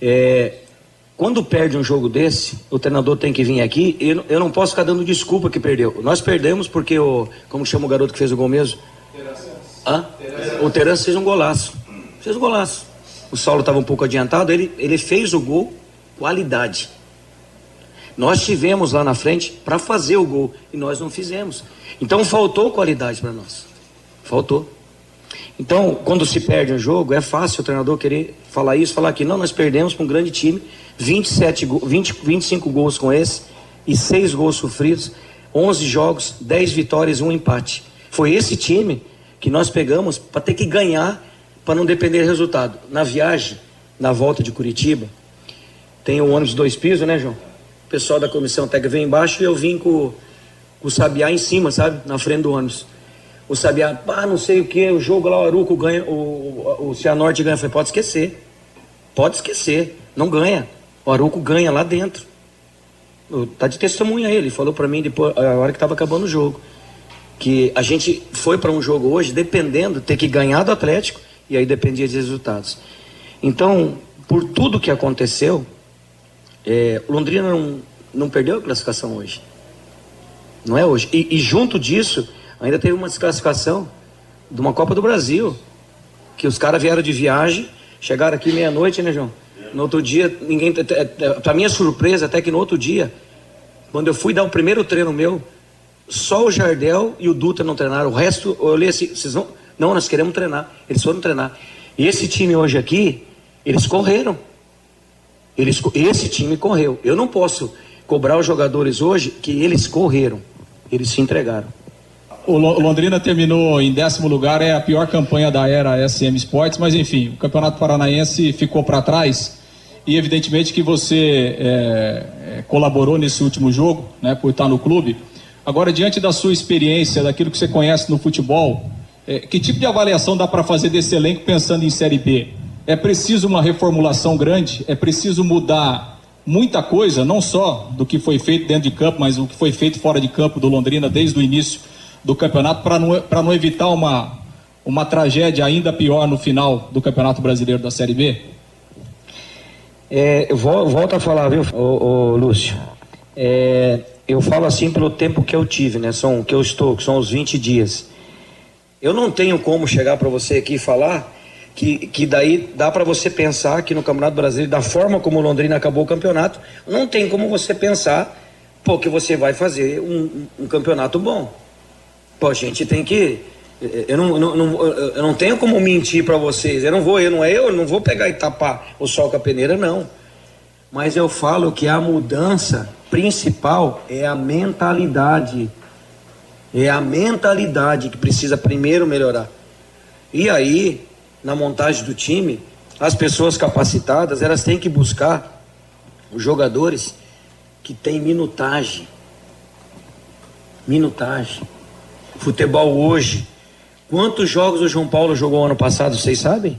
É, quando perde um jogo desse, o treinador tem que vir aqui. Eu, eu não posso ficar dando desculpa que perdeu. Nós perdemos porque o. Como chama o garoto que fez o gol mesmo? Hã? O Terence fez um golaço. Fez um golaço. O Saulo estava um pouco adiantado, ele, ele fez o gol, qualidade. Nós tivemos lá na frente para fazer o gol e nós não fizemos. Então faltou qualidade para nós. Faltou. Então, quando se perde um jogo, é fácil o treinador querer falar isso, falar que não, nós perdemos para um grande time, 27, 20, 25 gols com esse e 6 gols sofridos, 11 jogos, 10 vitórias um empate. Foi esse time que nós pegamos para ter que ganhar para não depender do resultado. Na viagem, na volta de Curitiba, tem o ônibus dois pisos, né, João? O pessoal da comissão técnica veio embaixo e eu vim com, com o Sabiá em cima, sabe? Na frente do ônibus o Sabiá, ah, não sei o que, o jogo lá, o Aruco ganha, o, o, o Cianorte ganha. Eu falei, pode esquecer. Pode esquecer. Não ganha. O Aruco ganha lá dentro. Tá de testemunha ele. Falou para mim depois, a hora que tava acabando o jogo. Que a gente foi para um jogo hoje dependendo, ter que ganhar do Atlético, e aí dependia dos resultados. Então, por tudo que aconteceu, é, Londrina não, não perdeu a classificação hoje. Não é hoje. E, e junto disso Ainda teve uma desclassificação de uma Copa do Brasil. Que os caras vieram de viagem, chegaram aqui meia-noite, né, João? No outro dia, ninguém. Pra minha surpresa, até que no outro dia, quando eu fui dar o primeiro treino meu, só o Jardel e o Dutra não treinaram. O resto, eu olhei assim, vocês vão. Não, nós queremos treinar. Eles foram treinar. E esse time hoje aqui, eles correram. Eles, esse time correu. Eu não posso cobrar os jogadores hoje que eles correram. Eles se entregaram. O Londrina terminou em décimo lugar, é a pior campanha da era SM Sports, mas enfim, o Campeonato Paranaense ficou para trás e evidentemente que você é, é, colaborou nesse último jogo, né, por estar no clube. Agora, diante da sua experiência, daquilo que você conhece no futebol, que tipo de avaliação dá para fazer desse elenco pensando em Série B? É preciso uma reformulação grande? É preciso mudar muita coisa, não só do que foi feito dentro de campo, mas o que foi feito fora de campo do Londrina desde o início do campeonato, para não, não evitar uma, uma tragédia ainda pior no final do Campeonato Brasileiro da Série B? É, volto a falar, viu, ô, ô Lúcio? É, eu falo assim pelo tempo que eu tive, né? São que eu estou, que são os 20 dias. Eu não tenho como chegar para você aqui e falar que, que daí dá para você pensar que no Campeonato Brasileiro, da forma como o Londrina acabou o campeonato, não tem como você pensar, pô, que você vai fazer um, um campeonato bom. Pô, a gente tem que. Eu não, não, não eu não tenho como mentir para vocês. Eu não vou, eu não é eu, eu não vou pegar e tapar o sol com a peneira, não. Mas eu falo que a mudança principal é a mentalidade. É a mentalidade que precisa primeiro melhorar. E aí, na montagem do time, as pessoas capacitadas, elas têm que buscar os jogadores que têm minutagem. Minutagem. Futebol hoje. Quantos jogos o João Paulo jogou ano passado, vocês sabem?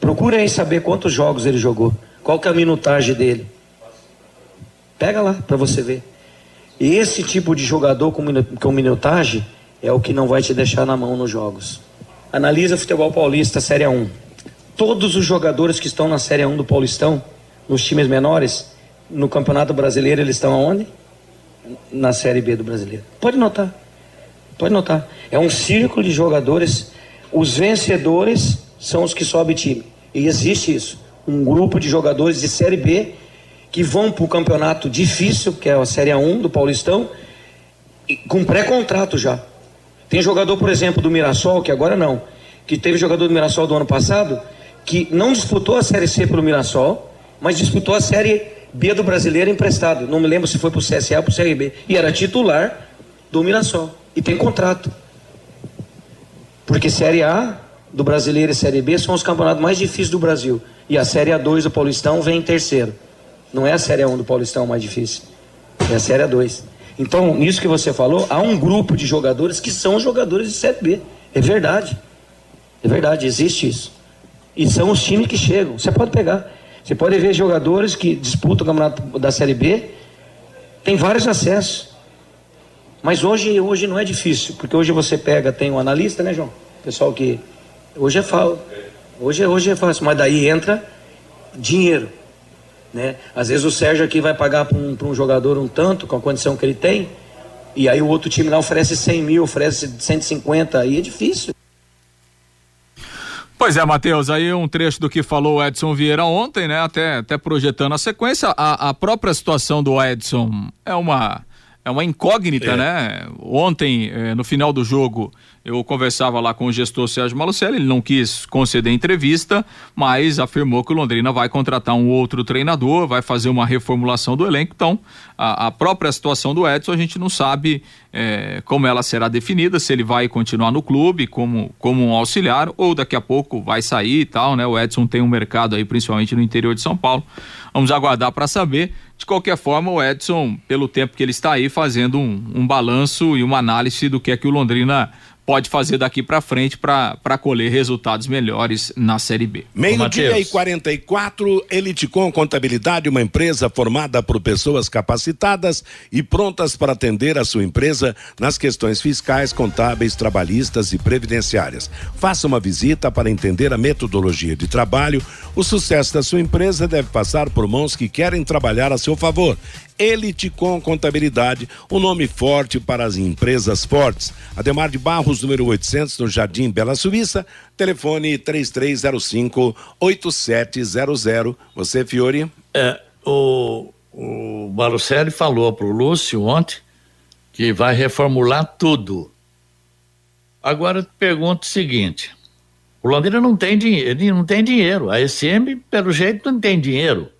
Procure aí saber quantos jogos ele jogou. Qual que é a minutagem dele? Pega lá para você ver. Esse tipo de jogador com, minutagem é o que não vai te deixar na mão nos jogos. Analisa futebol paulista, Série 1. Todos os jogadores que estão na Série 1 do Paulistão, nos times menores, no Campeonato Brasileiro, eles estão aonde? Na Série B do Brasileiro. Pode notar. Pode notar. É um círculo de jogadores. Os vencedores são os que sobem time. E existe isso. Um grupo de jogadores de Série B que vão para o campeonato difícil, que é a Série A1 do Paulistão, com pré-contrato já. Tem jogador, por exemplo, do Mirassol, que agora não, que teve jogador do Mirassol do ano passado, que não disputou a Série C pelo Mirassol, mas disputou a Série B do Brasileiro emprestado. Não me lembro se foi para o CSA ou para o CRB. E era titular do Mirassol. E tem contrato. Porque Série A do Brasileiro e Série B são os campeonatos mais difíceis do Brasil. E a Série A2 do Paulistão vem em terceiro. Não é a Série A1 do Paulistão mais difícil. É a Série A2. Então, nisso que você falou, há um grupo de jogadores que são jogadores de Série B. É verdade. É verdade, existe isso. E são os times que chegam. Você pode pegar. Você pode ver jogadores que disputam o campeonato da Série B. Tem vários acessos. Mas hoje, hoje não é difícil, porque hoje você pega, tem um analista, né, João? Pessoal que. Hoje é fácil. Hoje, hoje é fácil, mas daí entra dinheiro. Né? Às vezes o Sérgio aqui vai pagar para um, um jogador um tanto, com a condição que ele tem, e aí o outro time lá oferece 100 mil, oferece 150, aí é difícil. Pois é, Matheus, aí um trecho do que falou o Edson Vieira ontem, né? Até, até projetando a sequência, a, a própria situação do Edson é uma é uma incógnita, é. né? Ontem, eh, no final do jogo, eu conversava lá com o gestor Sérgio Malucelli, ele não quis conceder entrevista, mas afirmou que o Londrina vai contratar um outro treinador, vai fazer uma reformulação do elenco. Então, a, a própria situação do Edson a gente não sabe é, como ela será definida, se ele vai continuar no clube como, como um auxiliar ou daqui a pouco vai sair e tal, né? O Edson tem um mercado aí, principalmente no interior de São Paulo. Vamos aguardar para saber. De qualquer forma, o Edson, pelo tempo que ele está aí, fazendo um, um balanço e uma análise do que é que o Londrina pode fazer daqui para frente para colher resultados melhores na Série B. Meio-dia e 44, Eliticom Contabilidade, uma empresa formada por pessoas capacitadas e prontas para atender a sua empresa nas questões fiscais, contábeis, trabalhistas e previdenciárias. Faça uma visita para entender a metodologia de trabalho. O sucesso da sua empresa deve passar por mãos que querem trabalhar a seu favor. Elite com Contabilidade, um nome forte para as empresas fortes. Ademar de Barros, número 800, no Jardim Bela Suíça. Telefone 3305 8700. Você, Fiore? É, o, o Barucelli falou para o Lúcio ontem que vai reformular tudo. Agora te pergunto o seguinte: o Londrina não tem dinheiro, não tem dinheiro. A SM, pelo jeito, não tem dinheiro.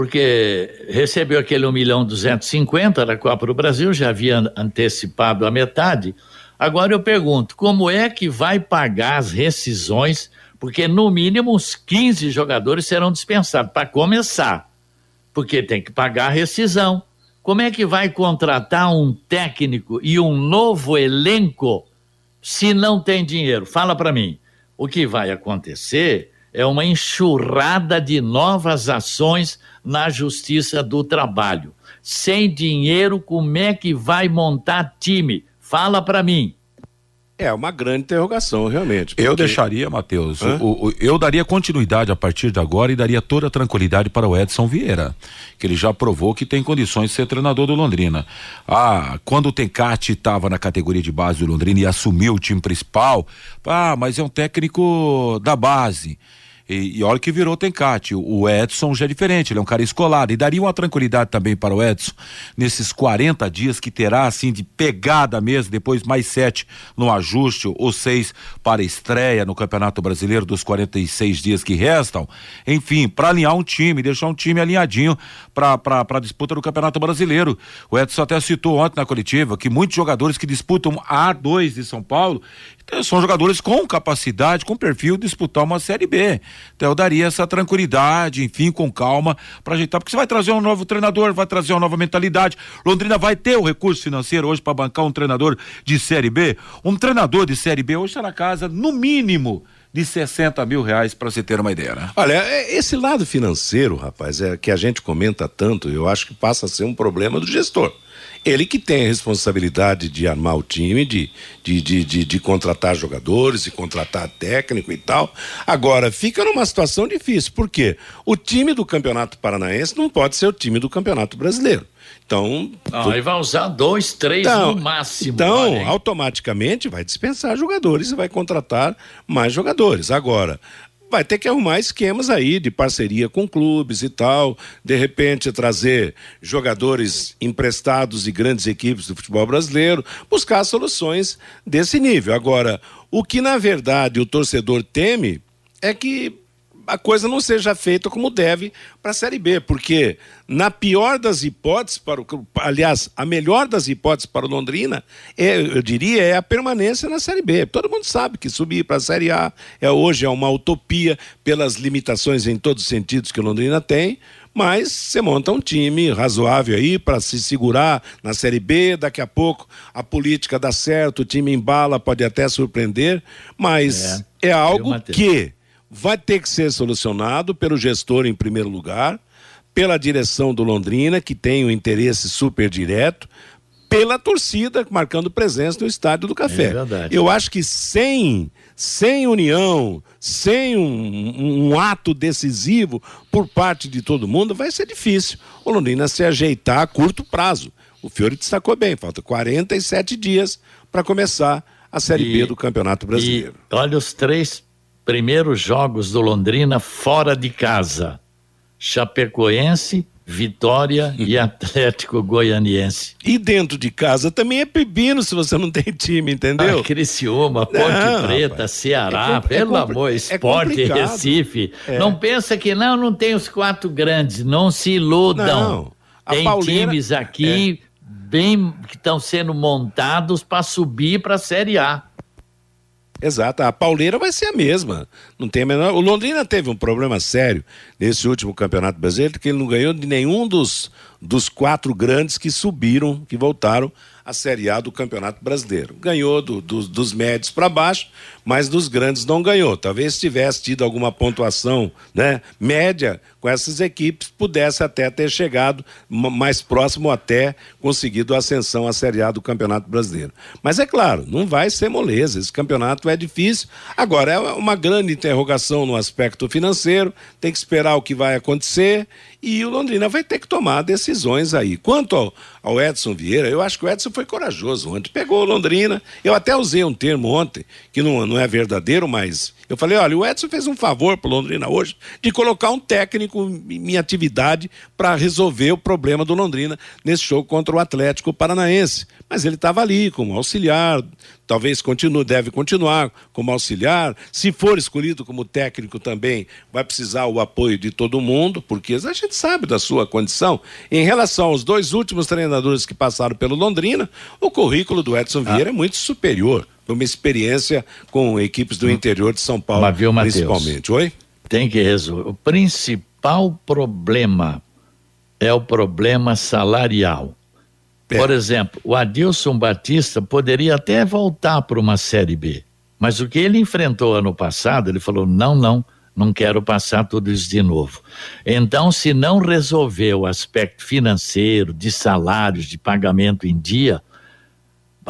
Porque recebeu aquele 1 milhão 250 da Copa do Brasil, já havia antecipado a metade. Agora eu pergunto, como é que vai pagar as rescisões? Porque no mínimo uns 15 jogadores serão dispensados para começar. Porque tem que pagar a rescisão. Como é que vai contratar um técnico e um novo elenco se não tem dinheiro? Fala para mim. O que vai acontecer é uma enxurrada de novas ações na Justiça do Trabalho. Sem dinheiro, como é que vai montar time? Fala para mim. É uma grande interrogação, realmente. Porque... Eu deixaria, Matheus, eu daria continuidade a partir de agora e daria toda a tranquilidade para o Edson Vieira, que ele já provou que tem condições de ser treinador do Londrina. Ah, quando o Tencati estava na categoria de base do Londrina e assumiu o time principal, ah, mas é um técnico da base. E, e olha que virou Tencate. O Edson já é diferente, ele é um cara escolado. E daria uma tranquilidade também para o Edson nesses 40 dias que terá, assim, de pegada mesmo, depois mais sete no ajuste, ou seis para estreia no Campeonato Brasileiro dos 46 dias que restam. Enfim, para alinhar um time, deixar um time alinhadinho para a disputa do Campeonato Brasileiro. O Edson até citou ontem na coletiva que muitos jogadores que disputam a A2 de São Paulo são jogadores com capacidade, com perfil de disputar uma Série B. Então eu daria essa tranquilidade, enfim, com calma, para ajeitar, porque você vai trazer um novo treinador, vai trazer uma nova mentalidade. Londrina vai ter o recurso financeiro hoje para bancar um treinador de Série B. Um treinador de Série B hoje está na casa, no mínimo, de 60 mil reais, para você ter uma ideia, né? Olha, é, esse lado financeiro, rapaz, é que a gente comenta tanto, eu acho que passa a ser um problema do gestor. Ele que tem a responsabilidade de armar o time, de, de, de, de, de contratar jogadores, de contratar técnico e tal. Agora, fica numa situação difícil, porque o time do Campeonato Paranaense não pode ser o time do Campeonato Brasileiro. Então. Não, aí vai usar dois, três então, no máximo. Então, olha, automaticamente vai dispensar jogadores e vai contratar mais jogadores. Agora, vai ter que arrumar esquemas aí de parceria com clubes e tal, de repente trazer jogadores emprestados de grandes equipes do futebol brasileiro, buscar soluções desse nível. Agora, o que na verdade o torcedor teme é que a coisa não seja feita como deve para a Série B, porque na pior das hipóteses, para o, aliás, a melhor das hipóteses para o Londrina, é, eu diria, é a permanência na Série B. Todo mundo sabe que subir para a Série A é hoje é uma utopia pelas limitações em todos os sentidos que o Londrina tem, mas você monta um time razoável aí para se segurar na Série B. Daqui a pouco a política dá certo, o time embala, pode até surpreender, mas é, é algo que vai ter que ser solucionado pelo gestor em primeiro lugar, pela direção do Londrina, que tem um interesse super direto, pela torcida marcando presença no estádio do Café. É verdade. Eu acho que sem sem união, sem um, um, ato decisivo por parte de todo mundo, vai ser difícil o Londrina se ajeitar a curto prazo. O Fiore destacou bem, falta 47 dias para começar a Série e, B do Campeonato Brasileiro. Olha os três primeiros jogos do Londrina fora de casa: Chapecoense, Vitória e Atlético Goianiense. E dentro de casa também é pepino se você não tem time, entendeu? Ah, Criciúma, Ponte não, Preta, rapaz. Ceará, é, pelo é amor, Esporte, é Recife. É. Não pensa que não, não tem os quatro grandes, não se iludam. Não, tem Pauleira, times aqui é. bem que estão sendo montados para subir para a Série A. Exato, a pauleira vai ser a mesma. Não tem menor. O Londrina teve um problema sério nesse último campeonato brasileiro, que ele não ganhou de nenhum dos, dos quatro grandes que subiram, que voltaram à Série A do Campeonato Brasileiro. Ganhou do, do, dos médios para baixo, mas dos grandes não ganhou. Talvez tivesse tido alguma pontuação né, média com essas equipes, pudesse até ter chegado mais próximo até conseguido a ascensão à Série A do Campeonato Brasileiro. Mas é claro, não vai ser moleza, esse campeonato é difícil. Agora, é uma grande interrogação no aspecto financeiro, tem que esperar o que vai acontecer e o Londrina vai ter que tomar decisões aí. Quanto ao, ao Edson Vieira, eu acho que o Edson foi corajoso ontem, pegou Londrina, eu até usei um termo ontem, que não, não é verdadeiro, mas eu falei, olha, o Edson fez um favor para Londrina hoje de colocar um técnico em atividade para resolver o problema do Londrina nesse jogo contra o Atlético Paranaense. Mas ele estava ali como auxiliar, talvez continue, deve continuar como auxiliar. Se for escolhido como técnico também, vai precisar o apoio de todo mundo, porque a gente sabe da sua condição. Em relação aos dois últimos treinadores que passaram pelo Londrina, o currículo do Edson Vieira ah. é muito superior uma experiência com equipes do interior de São Paulo, Mas principalmente. Oi? Tem que resolver. O principal problema é o problema salarial. É. Por exemplo, o Adilson Batista poderia até voltar para uma Série B, mas o que ele enfrentou ano passado, ele falou: não, não, não quero passar tudo isso de novo. Então, se não resolver o aspecto financeiro, de salários, de pagamento em dia,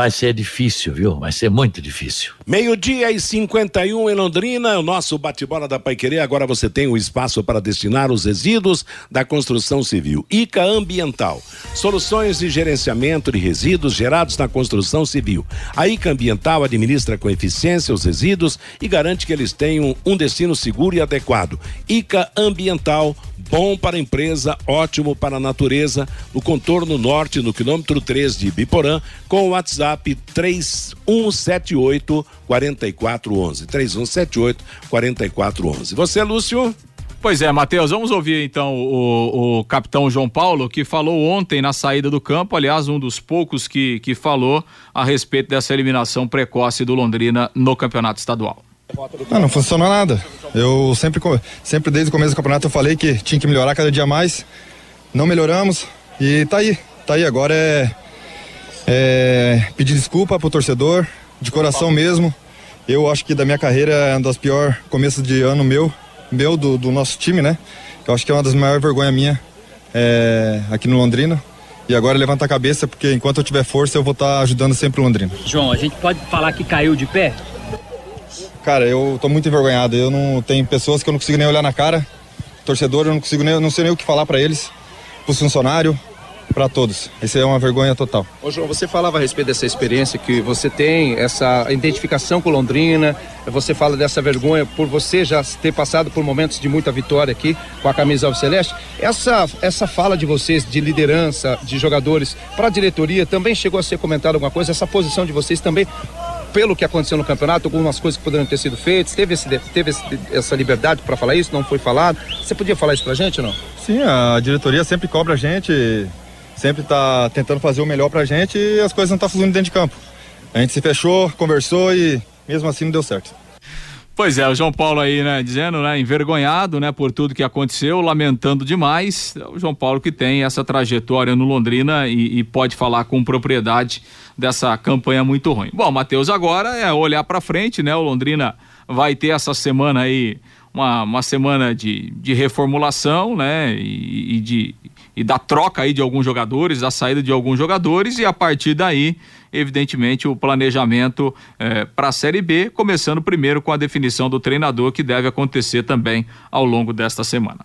Vai ser difícil, viu? Vai ser muito difícil. Meio-dia e 51 em Londrina, o nosso bate-bola da Paiquerê. Agora você tem o espaço para destinar os resíduos da construção civil. ICA Ambiental. Soluções de gerenciamento de resíduos gerados na construção civil. A ICA Ambiental administra com eficiência os resíduos e garante que eles tenham um destino seguro e adequado. ICA Ambiental bom para a empresa, ótimo para a natureza, no contorno norte, no quilômetro 3 de Biporã, com o WhatsApp 3178 4411. 3178 4411. Você, Lúcio? Pois é, Matheus, vamos ouvir então o, o, capitão João Paulo, que falou ontem na saída do campo, aliás, um dos poucos que, que falou a respeito dessa eliminação precoce do Londrina no campeonato estadual. Não, não funcionou nada. Eu sempre, sempre desde o começo do campeonato eu falei que tinha que melhorar cada dia mais. Não melhoramos e tá aí. Tá aí. Agora é, é pedir desculpa pro torcedor, de coração mesmo. Eu acho que da minha carreira é um dos piores começos de ano meu, meu do, do nosso time, né? Eu acho que é uma das maiores vergonhas minha é, aqui no Londrina. E agora levanta a cabeça, porque enquanto eu tiver força, eu vou estar tá ajudando sempre o Londrina. João, a gente pode falar que caiu de pé? Cara, eu tô muito envergonhado. Eu não tenho pessoas que eu não consigo nem olhar na cara. Torcedor, eu não consigo nem, não sei nem o que falar para eles, pros funcionários, para todos. Isso é uma vergonha total. Ô João, você falava a respeito dessa experiência que você tem, essa identificação com Londrina, você fala dessa vergonha por você já ter passado por momentos de muita vitória aqui com a camisa Alves Celeste. Essa, essa fala de vocês de liderança, de jogadores para a diretoria, também chegou a ser comentada alguma coisa? Essa posição de vocês também pelo que aconteceu no campeonato, algumas coisas que poderiam ter sido feitas, teve, esse, teve esse, essa liberdade para falar isso, não foi falado. Você podia falar isso para a gente ou não? Sim, a diretoria sempre cobra a gente, sempre está tentando fazer o melhor para a gente e as coisas não estão tá fluindo dentro de campo. A gente se fechou, conversou e mesmo assim não deu certo. Pois é, o João Paulo aí, né, dizendo, né, envergonhado, né, por tudo que aconteceu, lamentando demais. O João Paulo que tem essa trajetória no Londrina e, e pode falar com propriedade dessa campanha muito ruim. Bom, Matheus, agora é olhar para frente, né? O Londrina vai ter essa semana aí uma, uma semana de, de reformulação, né? E, e, de, e da troca aí de alguns jogadores, da saída de alguns jogadores, e a partir daí, evidentemente, o planejamento eh, para a Série B, começando primeiro com a definição do treinador, que deve acontecer também ao longo desta semana.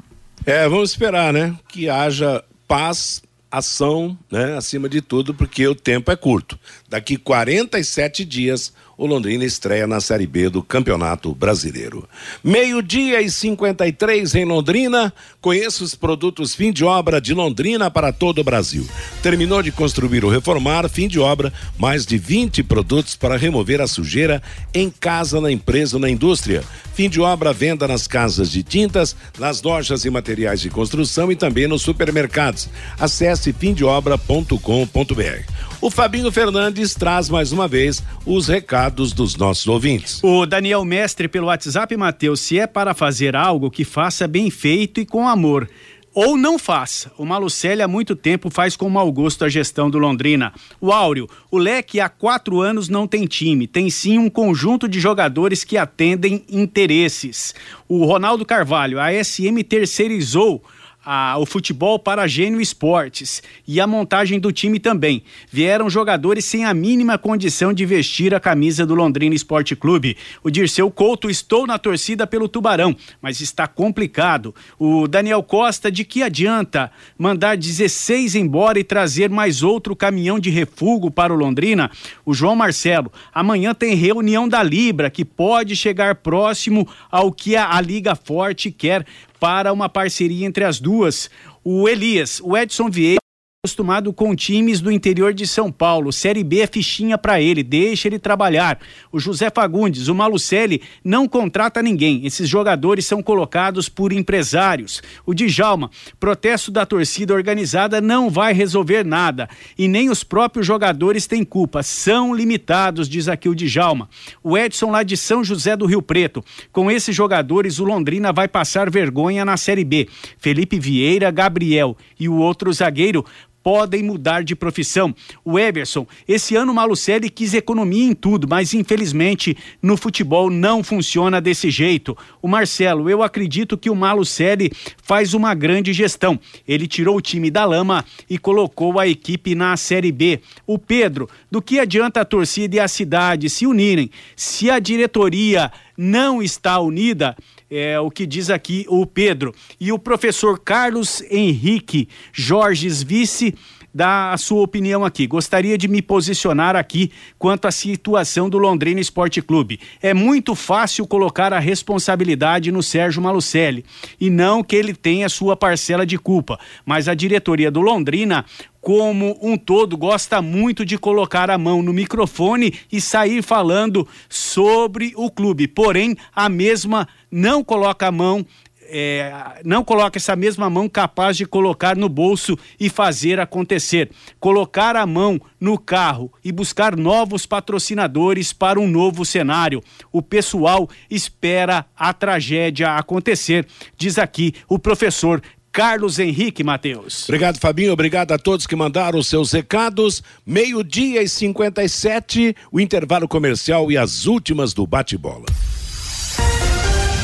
É, vamos esperar, né? Que haja paz ação, né, acima de tudo, porque o tempo é curto. Daqui 47 dias o Londrina estreia na Série B do Campeonato Brasileiro. Meio-dia e 53 em Londrina. Conheça os produtos fim de obra de Londrina para todo o Brasil. Terminou de construir ou reformar, fim de obra, mais de 20 produtos para remover a sujeira em casa, na empresa ou na indústria. Fim de obra, venda nas casas de tintas, nas lojas e materiais de construção e também nos supermercados. Acesse fimdeobra.com.br. O Fabinho Fernandes traz mais uma vez os recados dos nossos ouvintes. O Daniel Mestre pelo WhatsApp, Matheus, se é para fazer algo que faça bem feito e com amor. ou não faça. O Malucelli há muito tempo faz com mau gosto a gestão do Londrina. O Áureo, o Leque há quatro anos não tem time, tem sim um conjunto de jogadores que atendem interesses. O Ronaldo Carvalho, a SM terceirizou a, o futebol para Gênio Esportes e a montagem do time também. Vieram jogadores sem a mínima condição de vestir a camisa do Londrina Esporte Clube. O Dirceu Couto estou na torcida pelo Tubarão, mas está complicado. O Daniel Costa, de que adianta mandar 16 embora e trazer mais outro caminhão de refúgio para o Londrina? O João Marcelo, amanhã tem reunião da Libra, que pode chegar próximo ao que a, a Liga Forte quer para uma parceria entre as duas. O Elias, o Edson Vieira acostumado com times do interior de São Paulo. Série B é fichinha para ele, deixa ele trabalhar. O José Fagundes, o Malucelli não contrata ninguém. Esses jogadores são colocados por empresários. O Djalma, protesto da torcida organizada não vai resolver nada e nem os próprios jogadores têm culpa, são limitados, diz aqui o Djalma. O Edson lá de São José do Rio Preto, com esses jogadores o Londrina vai passar vergonha na Série B. Felipe Vieira, Gabriel e o outro zagueiro podem mudar de profissão. O Everson, esse ano o Malucelli quis economia em tudo, mas infelizmente no futebol não funciona desse jeito. O Marcelo, eu acredito que o Malucelli faz uma grande gestão. Ele tirou o time da lama e colocou a equipe na Série B. O Pedro, do que adianta a torcida e a cidade se unirem se a diretoria não está unida? é o que diz aqui o Pedro. E o professor Carlos Henrique Jorges Vice dá a sua opinião aqui. Gostaria de me posicionar aqui quanto à situação do Londrina Esporte Clube. É muito fácil colocar a responsabilidade no Sérgio Malucelli e não que ele tenha sua parcela de culpa, mas a diretoria do Londrina como um todo, gosta muito de colocar a mão no microfone e sair falando sobre o clube. Porém, a mesma não coloca a mão é, não coloca essa mesma mão capaz de colocar no bolso e fazer acontecer. Colocar a mão no carro e buscar novos patrocinadores para um novo cenário. O pessoal espera a tragédia acontecer, diz aqui o professor Carlos Henrique Mateus. Obrigado, Fabinho. Obrigado a todos que mandaram os seus recados. Meio-dia e 57, o intervalo comercial e as últimas do bate-bola.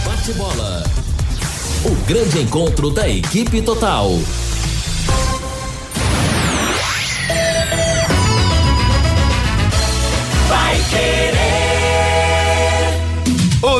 Bate-bola. O grande encontro da equipe total. Vai querer.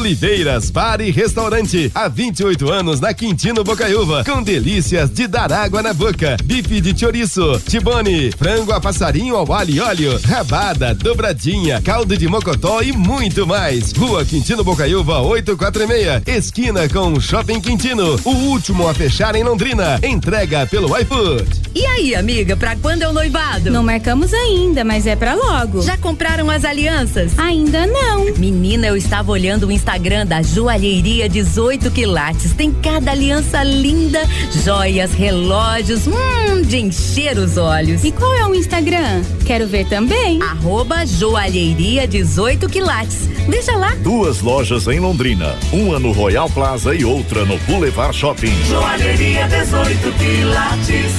Oliveiras Bar e Restaurante. Há 28 anos na Quintino Bocaiúva. Com delícias de dar água na boca. Bife de chouriço, tibone, frango a passarinho ao alho e óleo, rabada, dobradinha, caldo de mocotó e muito mais. Rua Quintino Bocaiúva 846. Esquina com Shopping Quintino. O último a fechar em Londrina. Entrega pelo iFood. E aí, amiga, pra quando é o noivado? Não marcamos ainda, mas é pra logo. Já compraram as alianças? Ainda não. Menina, eu estava olhando o Instagram da Joalheria 18 Quilates. Tem cada aliança linda, joias, relógios, hum, de encher os olhos. E qual é o Instagram? Quero ver também. Arroba Joalheria 18 Quilates. Deixa lá. Duas lojas em Londrina, uma no Royal Plaza e outra no Boulevard Shopping. Joalheria 18 Quilates.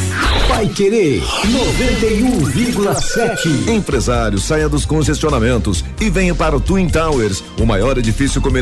Vai querer 91,7. Empresário, saia dos congestionamentos e venha para o Twin Towers, o maior edifício comercial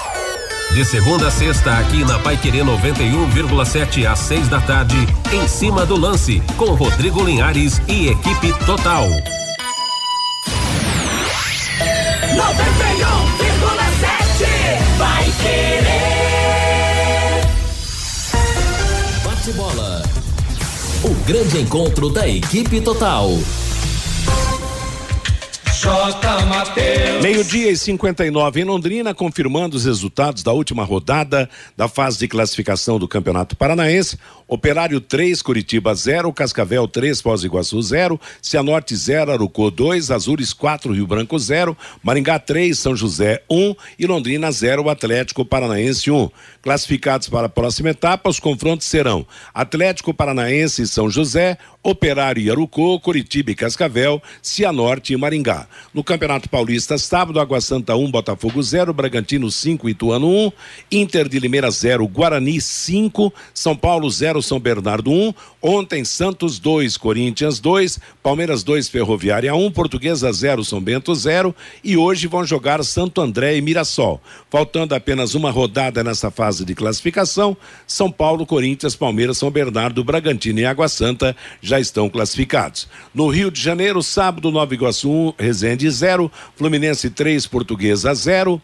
De segunda a sexta, aqui na Pai Querer 91,7 às 6 da tarde, em cima do lance, com Rodrigo Linhares e equipe total. 91,7 Vai querer. Bate-bola. O grande encontro da equipe total. Mateus. Meio-dia e 59 em Londrina, confirmando os resultados da última rodada da fase de classificação do Campeonato Paranaense. Operário 3, Curitiba 0, Cascavel 3, Foz do Iguaçu 0, Cianorte 0, Arucô 2, Azures 4, Rio Branco 0, Maringá 3, São José 1 e Londrina 0, Atlético Paranaense 1. Classificados para a próxima etapa, os confrontos serão Atlético Paranaense e São José, Operário e Arucô, Curitiba e Cascavel, Cianorte e Maringá. No Campeonato Paulista, sábado, Água Santa 1, Botafogo 0, Bragantino 5, Ituano 1, Inter de Limeira 0, Guarani 5, São Paulo 0, São Bernardo 1, ontem Santos 2, Corinthians 2, Palmeiras 2, Ferroviária 1, Portuguesa 0, São Bento 0 e hoje vão jogar Santo André e Mirassol. Faltando apenas uma rodada nessa fase de classificação, São Paulo, Corinthians, Palmeiras, São Bernardo, Bragantino e Água Santa já estão classificados. No Rio de Janeiro, sábado, Nova Iguaçu 1, Resende 0, Fluminense 3, Portuguesa 0.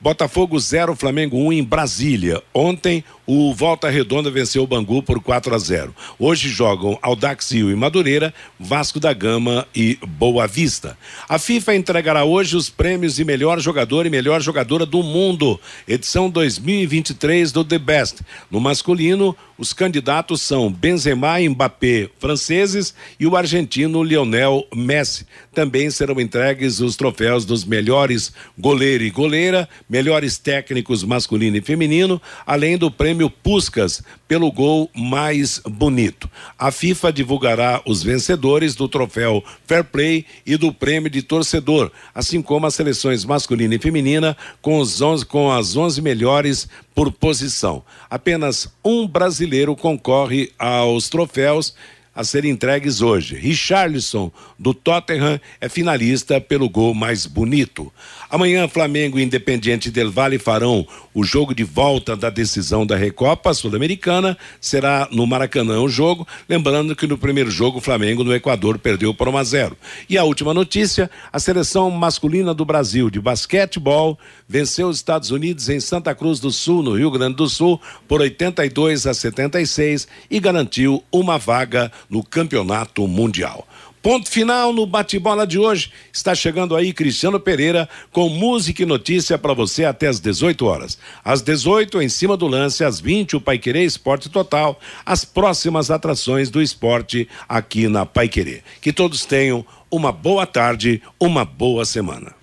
Botafogo 0, Flamengo 1 um em Brasília. Ontem, o Volta Redonda venceu o Bangu por 4 a 0. Hoje jogam Aldax Rio e Madureira, Vasco da Gama e Boa Vista. A FIFA entregará hoje os prêmios de melhor jogador e melhor jogadora do mundo, edição 2023 do The Best. No masculino, os candidatos são Benzema e Mbappé, franceses, e o argentino Lionel Messi. Também serão entregues os troféus dos melhores goleiro e goleira, melhores técnicos masculino e feminino, além do prêmio Puscas pelo gol mais bonito. A FIFA divulgará os vencedores do troféu Fair Play e do prêmio de torcedor, assim como as seleções masculina e feminina com, os 11, com as 11 melhores por posição. Apenas um brasileiro concorre aos troféus a serem entregues hoje. Richarlison, do Tottenham, é finalista pelo gol mais bonito. Amanhã, Flamengo e Independiente del Vale farão o jogo de volta da decisão da Recopa Sul-Americana. Será no Maracanã o jogo. Lembrando que no primeiro jogo, o Flamengo no Equador perdeu por 1 a 0. E a última notícia: a seleção masculina do Brasil de basquetebol venceu os Estados Unidos em Santa Cruz do Sul, no Rio Grande do Sul, por 82 a 76 e garantiu uma vaga no Campeonato Mundial. Ponto final no bate-bola de hoje. Está chegando aí Cristiano Pereira com música e notícia para você até às 18 horas. Às 18, em cima do lance, às 20, o Paiquerê Esporte Total, as próximas atrações do esporte aqui na Paiquerê. Que todos tenham uma boa tarde, uma boa semana.